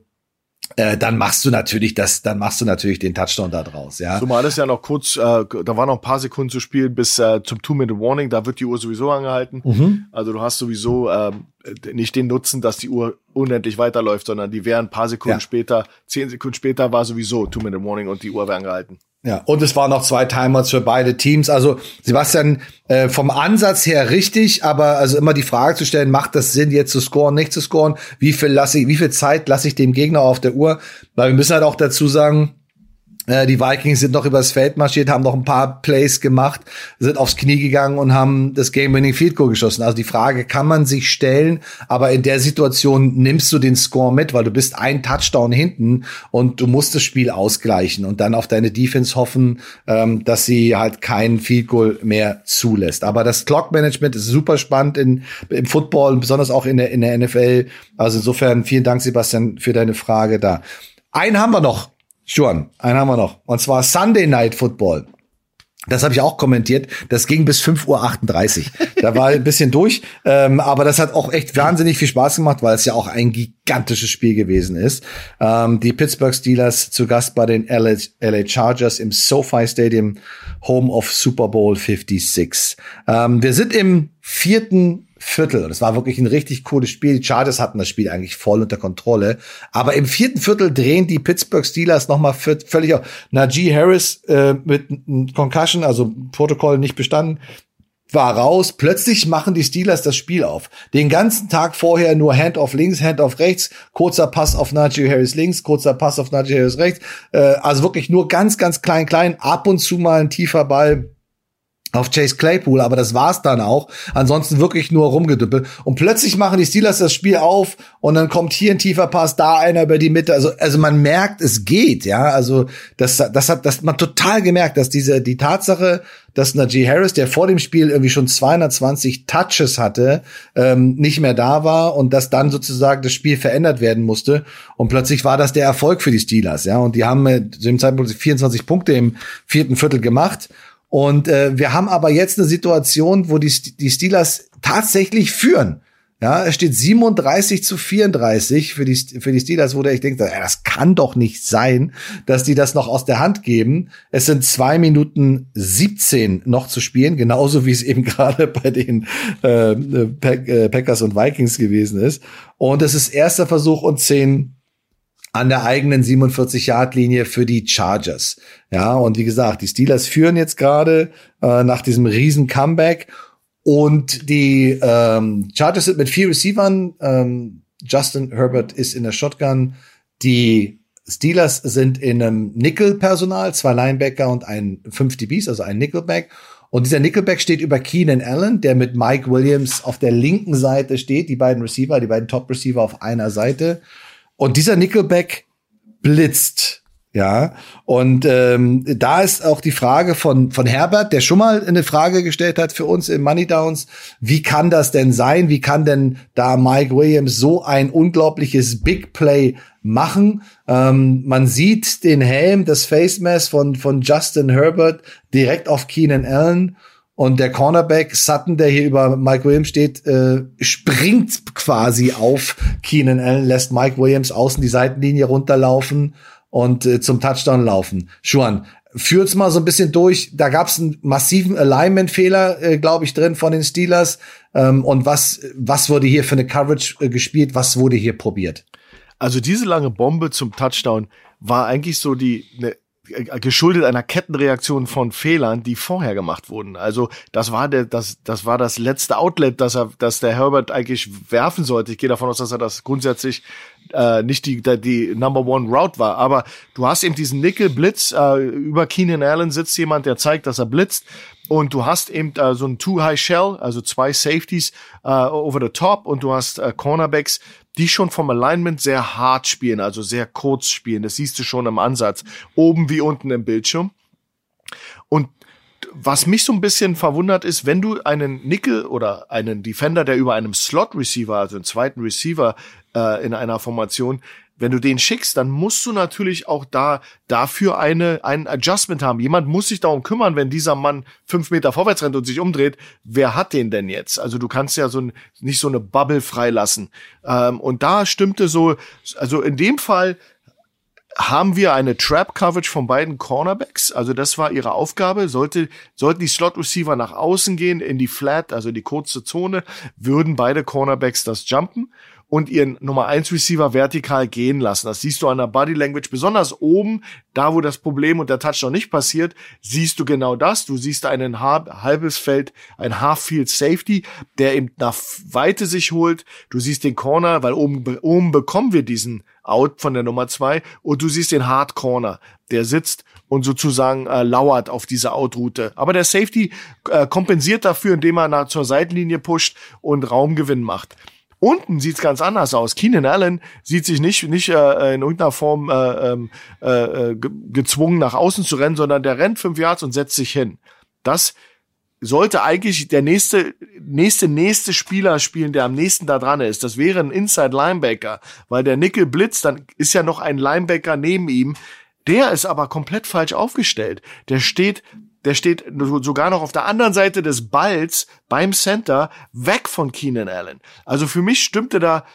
äh, dann machst du natürlich das, dann machst du natürlich den Touchdown da draus, ja.
Zumal es ja noch kurz, äh, da war noch ein paar Sekunden zu spielen bis äh, zum Two-Minute-Warning, da wird die Uhr sowieso angehalten. Mhm. Also du hast sowieso ähm, nicht den Nutzen, dass die Uhr unendlich weiterläuft, sondern die wären ein paar Sekunden ja. später, zehn Sekunden später war sowieso Two-Minute-Warning und die Uhr wäre angehalten.
Ja, und es waren noch zwei Timers für beide Teams. Also Sebastian, äh, vom Ansatz her richtig, aber also immer die Frage zu stellen, macht das Sinn, jetzt zu scoren, nicht zu scoren? Wie viel lasse ich, wie viel Zeit lasse ich dem Gegner auf der Uhr? Weil wir müssen halt auch dazu sagen, die Vikings sind noch übers Feld marschiert, haben noch ein paar Plays gemacht, sind aufs Knie gegangen und haben das Game-Winning Field Goal geschossen. Also die Frage kann man sich stellen, aber in der Situation nimmst du den Score mit, weil du bist ein Touchdown hinten und du musst das Spiel ausgleichen und dann auf deine Defense hoffen, ähm, dass sie halt keinen Field Goal mehr zulässt. Aber das Clock Management ist super spannend in, im Football und besonders auch in der, in der NFL. Also insofern vielen Dank, Sebastian, für deine Frage da. Einen haben wir noch Schon, einen haben wir noch. Und zwar Sunday Night Football. Das habe ich auch kommentiert. Das ging bis 5.38 Uhr. Da war ein bisschen durch. Ähm, aber das hat auch echt wahnsinnig viel Spaß gemacht, weil es ja auch ein gigantisches Spiel gewesen ist. Ähm, die Pittsburgh Steelers zu Gast bei den LA, LA Chargers im SoFi Stadium, Home of Super Bowl 56. Ähm, wir sind im vierten Viertel. Das war wirklich ein richtig cooles Spiel. Die Chargers hatten das Spiel eigentlich voll unter Kontrolle. Aber im vierten Viertel drehen die Pittsburgh Steelers nochmal völlig auf. Najee Harris äh, mit Concussion, also Protokoll nicht bestanden, war raus. Plötzlich machen die Steelers das Spiel auf. Den ganzen Tag vorher nur Hand auf links, Hand auf rechts, kurzer Pass auf Najee Harris links, kurzer Pass auf Najee Harris rechts. Äh, also wirklich nur ganz, ganz klein, klein. Ab und zu mal ein tiefer Ball auf Chase Claypool, aber das war's dann auch. Ansonsten wirklich nur rumgedüppelt. Und plötzlich machen die Steelers das Spiel auf und dann kommt hier ein tiefer Pass, da einer über die Mitte. Also, also man merkt, es geht, ja. Also, das, das hat, das man total gemerkt, dass diese, die Tatsache, dass Najee Harris, der vor dem Spiel irgendwie schon 220 Touches hatte, ähm, nicht mehr da war und dass dann sozusagen das Spiel verändert werden musste. Und plötzlich war das der Erfolg für die Steelers, ja. Und die haben zu dem Zeitpunkt 24 Punkte im vierten Viertel gemacht. Und äh, wir haben aber jetzt eine Situation, wo die, die Steelers tatsächlich führen. Ja, es steht 37 zu 34 für die, für die Steelers, wo der ich denke, das kann doch nicht sein, dass die das noch aus der Hand geben. Es sind zwei Minuten 17 noch zu spielen, genauso wie es eben gerade bei den äh, äh, Packers und Vikings gewesen ist. Und es ist erster Versuch und zehn an der eigenen 47-Yard-Linie für die Chargers. Ja, und wie gesagt, die Steelers führen jetzt gerade äh, nach diesem riesen Comeback und die ähm, Chargers sind mit vier Receivern. Ähm, Justin Herbert ist in der Shotgun. Die Steelers sind in einem Nickel-Personal, zwei Linebacker und ein fünf DBs, also ein Nickelback. Und dieser Nickelback steht über Keenan Allen, der mit Mike Williams auf der linken Seite steht, die beiden Receiver, die beiden Top-Receiver auf einer Seite. Und dieser Nickelback blitzt. Ja, und ähm, da ist auch die Frage von, von Herbert, der schon mal eine Frage gestellt hat für uns im Money Downs. Wie kann das denn sein? Wie kann denn da Mike Williams so ein unglaubliches Big Play machen? Ähm, man sieht den Helm, das Face Mask von, von Justin Herbert direkt auf Keenan Allen. Und der Cornerback Sutton, der hier über Mike Williams steht, äh, springt quasi auf Keenan Allen, lässt Mike Williams außen die Seitenlinie runterlaufen und äh, zum Touchdown laufen. Schuan, führt's mal so ein bisschen durch. Da gab's einen massiven Alignment-Fehler, äh, glaube ich, drin von den Steelers. Ähm, und was, was wurde hier für eine Coverage äh, gespielt? Was wurde hier probiert?
Also diese lange Bombe zum Touchdown war eigentlich so die ne, geschuldet einer Kettenreaktion von Fehlern, die vorher gemacht wurden. Also das war der, das, das war das letzte Outlet, das er, das der Herbert eigentlich werfen sollte. Ich gehe davon aus, dass er das grundsätzlich äh, nicht die, die, Number One Route war. Aber du hast eben diesen Nickel-Blitz, äh, über Keenan Allen sitzt jemand, der zeigt, dass er blitzt. Und du hast eben äh, so ein Two-High-Shell, also zwei Safeties äh, over the top und du hast äh, Cornerbacks, die schon vom Alignment sehr hart spielen, also sehr kurz spielen. Das siehst du schon im Ansatz, oben wie unten im Bildschirm. Und was mich so ein bisschen verwundert ist, wenn du einen Nickel oder einen Defender, der über einem Slot Receiver, also einen zweiten Receiver äh, in einer Formation, wenn du den schickst, dann musst du natürlich auch da dafür eine ein Adjustment haben. Jemand muss sich darum kümmern, wenn dieser Mann fünf Meter vorwärts rennt und sich umdreht. Wer hat den denn jetzt? Also du kannst ja so ein, nicht so eine Bubble freilassen. Ähm, und da stimmte so, also in dem Fall haben wir eine Trap Coverage von beiden Cornerbacks. Also das war ihre Aufgabe. Sollte, sollten die Slot Receiver nach außen gehen in die Flat, also die kurze Zone, würden beide Cornerbacks das jumpen und ihren Nummer 1 Receiver vertikal gehen lassen. Das siehst du an der Body Language, besonders oben, da wo das Problem und der Touchdown nicht passiert, siehst du genau das. Du siehst einen halbes Feld, ein Half Field Safety, der eben nach Weite sich holt. Du siehst den Corner, weil oben, oben bekommen wir diesen Out von der Nummer 2 und du siehst den Hard Corner, der sitzt und sozusagen äh, lauert auf dieser Outroute. Aber der Safety äh, kompensiert dafür, indem er nach zur Seitenlinie pusht und Raumgewinn macht. Unten sieht's ganz anders aus. Keenan Allen sieht sich nicht, nicht äh, in irgendeiner Form äh, ähm, äh, äh, gezwungen, nach außen zu rennen, sondern der rennt fünf Yards und setzt sich hin. Das sollte eigentlich der nächste, nächste, nächste Spieler spielen, der am nächsten da dran ist. Das wäre ein Inside Linebacker, weil der Nickel blitzt, dann ist ja noch ein Linebacker neben ihm. Der ist aber komplett falsch aufgestellt. Der steht der steht sogar noch auf der anderen Seite des Balls beim Center weg von Keenan Allen. Also für mich stimmte da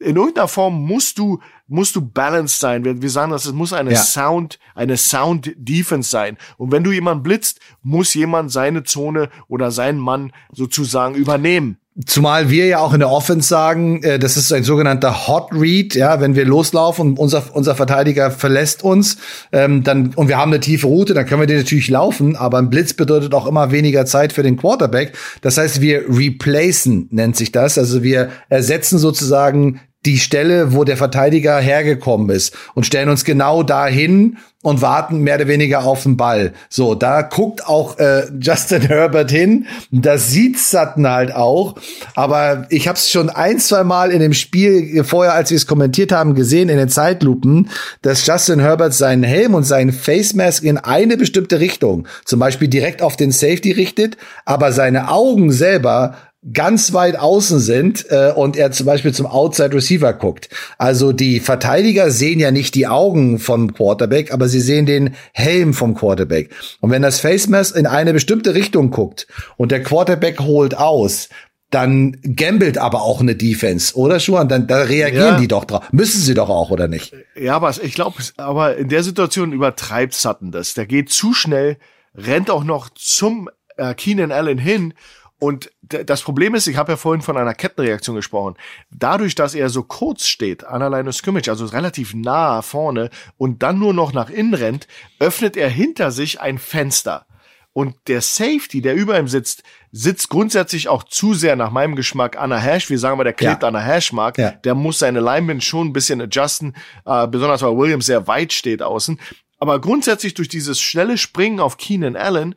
in irgendeiner Form musst du musst du balanced sein. Wir, wir sagen das, es muss eine ja. Sound eine Sound Defense sein. Und wenn du jemanden blitzt, muss jemand seine Zone oder seinen Mann sozusagen übernehmen.
Zumal wir ja auch in der Offense sagen, äh, das ist ein sogenannter Hot Read, ja, wenn wir loslaufen und unser, unser Verteidiger verlässt uns, ähm, dann, und wir haben eine tiefe Route, dann können wir den natürlich laufen, aber ein Blitz bedeutet auch immer weniger Zeit für den Quarterback. Das heißt, wir replacen, nennt sich das. Also wir ersetzen sozusagen die Stelle, wo der Verteidiger hergekommen ist und stellen uns genau dahin und warten mehr oder weniger auf den Ball. So, da guckt auch äh, Justin Herbert hin. Das sieht Sutton halt auch. Aber ich habe es schon ein, zwei Mal in dem Spiel vorher, als wir es kommentiert haben, gesehen in den Zeitlupen, dass Justin Herbert seinen Helm und seinen Face Mask in eine bestimmte Richtung, zum Beispiel direkt auf den Safety richtet, aber seine Augen selber ganz weit außen sind äh, und er zum Beispiel zum Outside Receiver guckt. Also die Verteidiger sehen ja nicht die Augen vom Quarterback, aber sie sehen den Helm vom Quarterback. Und wenn das Face Mask in eine bestimmte Richtung guckt und der Quarterback holt aus, dann gambelt aber auch eine Defense, oder Schuhan? Dann da reagieren ja. die doch drauf. Müssen sie doch auch, oder nicht?
Ja, aber ich glaube, aber in der Situation übertreibt Sutton das. Der geht zu schnell, rennt auch noch zum äh, Keenan Allen hin und das Problem ist, ich habe ja vorhin von einer Kettenreaktion gesprochen. Dadurch, dass er so kurz steht an der Line Scrimmage, also relativ nah vorne und dann nur noch nach innen rennt, öffnet er hinter sich ein Fenster. Und der Safety, der über ihm sitzt, sitzt grundsätzlich auch zu sehr nach meinem Geschmack an der Hash. Wir sagen mal, der klebt ja. an der Hashmark. Ja. Der muss seine Linemen schon ein bisschen adjusten, äh, besonders weil Williams sehr weit steht außen. Aber grundsätzlich durch dieses schnelle Springen auf Keenan Allen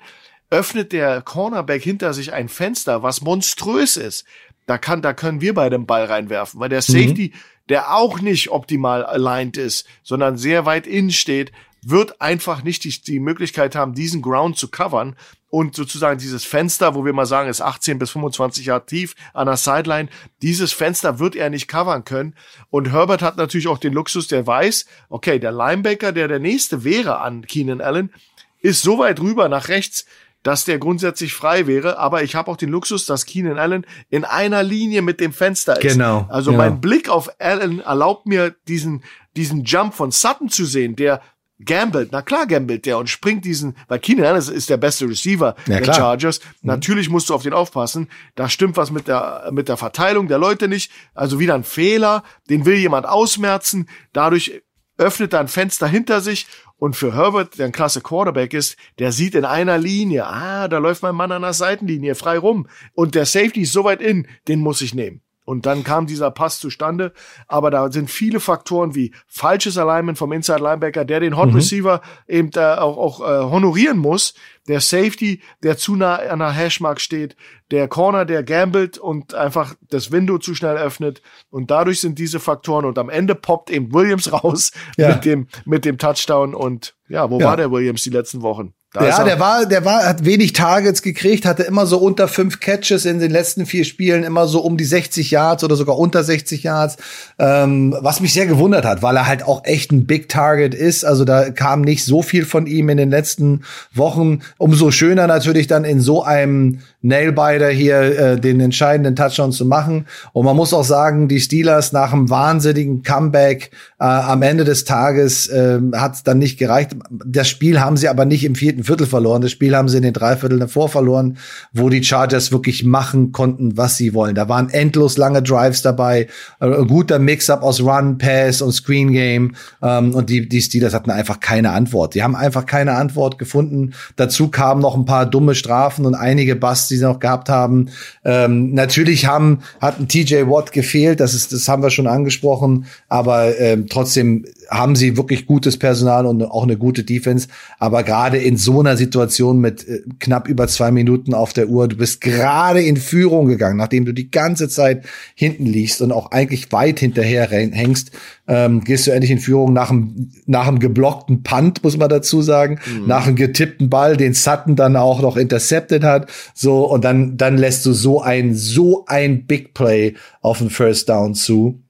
öffnet der Cornerback hinter sich ein Fenster, was monströs ist. Da kann, da können wir bei dem Ball reinwerfen, weil der mhm. Safety, mhm. der auch nicht optimal aligned ist, sondern sehr weit innen steht, wird einfach nicht die, die Möglichkeit haben, diesen Ground zu covern und sozusagen dieses Fenster, wo wir mal sagen, ist 18 bis 25 Jahre tief an der Sideline, dieses Fenster wird er nicht covern können. Und Herbert hat natürlich auch den Luxus, der weiß, okay, der Linebacker, der der nächste wäre an Keenan Allen, ist so weit rüber nach rechts, dass der grundsätzlich frei wäre, aber ich habe auch den Luxus, dass Keenan Allen in einer Linie mit dem Fenster ist.
Genau.
Also
genau.
mein Blick auf Allen erlaubt mir diesen diesen Jump von Sutton zu sehen, der gambelt, na klar gambelt der und springt diesen, weil Keenan Allen ist der beste Receiver ja, der klar. Chargers. Mhm. Natürlich musst du auf den aufpassen. Da stimmt was mit der mit der Verteilung der Leute nicht. Also wieder ein Fehler, den will jemand ausmerzen. Dadurch öffnet er ein Fenster hinter sich und für Herbert, der ein klasse Quarterback ist, der sieht in einer Linie, ah, da läuft mein Mann an der Seitenlinie frei rum. Und der Safety ist so weit in, den muss ich nehmen. Und dann kam dieser Pass zustande. Aber da sind viele Faktoren wie falsches Alignment vom Inside Linebacker, der den Hot mhm. Receiver eben da auch, auch äh, honorieren muss. Der Safety, der zu nah an der Hashmark steht. Der Corner, der gambelt und einfach das Window zu schnell öffnet. Und dadurch sind diese Faktoren. Und am Ende poppt eben Williams raus ja. mit dem, mit dem Touchdown. Und ja, wo ja. war der Williams die letzten Wochen?
Da ja, der war, der war, hat wenig Targets gekriegt, hatte immer so unter fünf Catches in den letzten vier Spielen, immer so um die 60 Yards oder sogar unter 60 Yards, ähm, was mich sehr gewundert hat, weil er halt auch echt ein Big Target ist. Also da kam nicht so viel von ihm in den letzten Wochen. Umso schöner natürlich dann in so einem Nailbiter hier äh, den entscheidenden Touchdown zu machen. Und man muss auch sagen, die Steelers nach einem wahnsinnigen Comeback äh, am Ende des Tages äh, hat es dann nicht gereicht. Das Spiel haben sie aber nicht im vierten Viertel verloren. Das Spiel haben sie in den drei Vierteln davor verloren, wo die Chargers wirklich machen konnten, was sie wollen. Da waren endlos lange Drives dabei, äh, guter Mix-up aus Run, Pass und Screen Game. Ähm, und die, die Steelers hatten einfach keine Antwort. Die haben einfach keine Antwort gefunden. Dazu kamen noch ein paar dumme Strafen und einige Busts, die sie noch gehabt haben. Ähm, natürlich haben, hat ein TJ Watt gefehlt. Das ist, das haben wir schon angesprochen. Aber ähm, trotzdem haben sie wirklich gutes Personal und auch eine gute Defense. Aber gerade in so einer Situation mit äh, knapp über zwei Minuten auf der Uhr, du bist gerade in Führung gegangen, nachdem du die ganze Zeit hinten liegst und auch eigentlich weit hinterher hängst, ähm, gehst du endlich in Führung nach einem, nach einem geblockten Punt, muss man dazu sagen, mhm. nach einem getippten Ball, den Sutton dann auch noch intercepted hat, so, und dann, dann lässt du so ein, so ein Big Play auf den First Down zu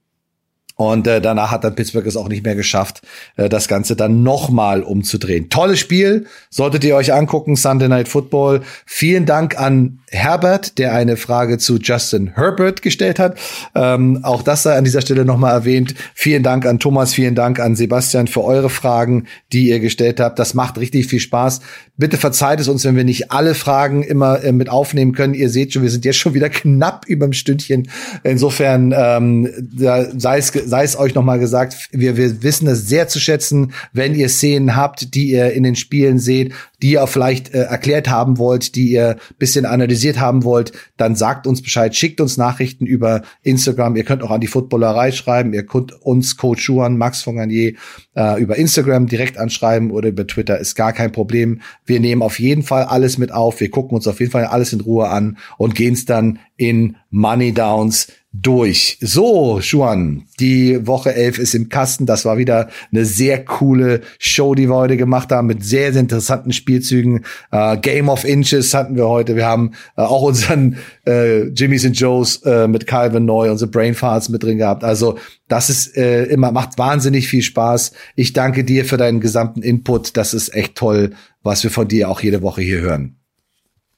Und äh, danach hat dann Pittsburgh es auch nicht mehr geschafft, äh, das Ganze dann nochmal umzudrehen. Tolles Spiel, solltet ihr euch angucken, Sunday Night Football. Vielen Dank an Herbert, der eine Frage zu Justin Herbert gestellt hat. Ähm, auch das sei an dieser Stelle nochmal erwähnt. Vielen Dank an Thomas, vielen Dank an Sebastian für eure Fragen, die ihr gestellt habt. Das macht richtig viel Spaß. Bitte verzeiht es uns, wenn wir nicht alle Fragen immer äh, mit aufnehmen können. Ihr seht schon, wir sind jetzt schon wieder knapp über dem Stündchen. Insofern ähm, sei es sei es euch nochmal gesagt, wir, wir wissen es sehr zu schätzen, wenn ihr Szenen habt, die ihr in den Spielen seht, die ihr vielleicht äh, erklärt haben wollt, die ihr bisschen analysiert haben wollt, dann sagt uns Bescheid, schickt uns Nachrichten über Instagram. Ihr könnt auch an die Footballerei schreiben. Ihr könnt uns Coach Schuhan, Max von Garnier äh, über Instagram direkt anschreiben oder über Twitter. Ist gar kein Problem. Wir nehmen auf jeden Fall alles mit auf. Wir gucken uns auf jeden Fall alles in Ruhe an und gehen es dann in Money Downs durch. So, Juan, die Woche 11 ist im Kasten. Das war wieder eine sehr coole Show, die wir heute gemacht haben, mit sehr, sehr interessanten Spielzügen. Uh, Game of Inches hatten wir heute. Wir haben uh, auch unseren uh, Jimmys and Joes mit Calvin Neu, unsere Brainfarts mit drin gehabt. Also das ist immer, macht wahnsinnig viel Spaß. Ich danke dir für deinen gesamten Input. Das ist echt toll, was wir von dir auch jede Woche hier hören.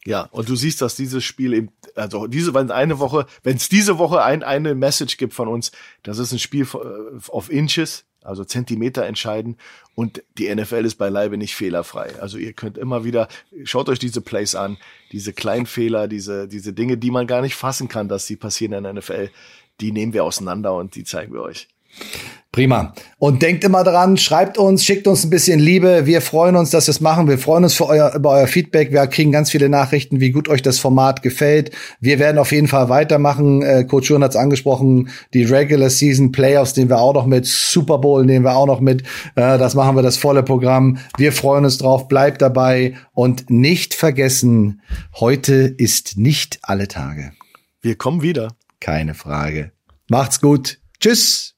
Ja, und du siehst, dass dieses Spiel eben, also diese, wenn eine Woche, wenn es diese Woche ein, eine Message gibt von uns, das ist ein Spiel äh, auf Inches, also Zentimeter entscheiden und die NFL ist beileibe nicht fehlerfrei. Also ihr könnt immer wieder, schaut euch diese Plays an, diese kleinen Fehler, diese, diese Dinge, die man gar nicht fassen kann, dass sie passieren in der NFL, die nehmen wir auseinander und die zeigen wir euch.
Prima. Und denkt immer dran, schreibt uns, schickt uns ein bisschen Liebe. Wir freuen uns, dass wir es machen. Wir freuen uns für euer, über euer Feedback. Wir kriegen ganz viele Nachrichten, wie gut euch das Format gefällt. Wir werden auf jeden Fall weitermachen. Äh, Coach Schuren hat es angesprochen. Die Regular Season Playoffs nehmen wir auch noch mit. Super Bowl nehmen wir auch noch mit. Äh, das machen wir das volle Programm. Wir freuen uns drauf. Bleibt dabei. Und nicht vergessen, heute ist nicht alle Tage.
Wir kommen wieder.
Keine Frage. Macht's gut. Tschüss.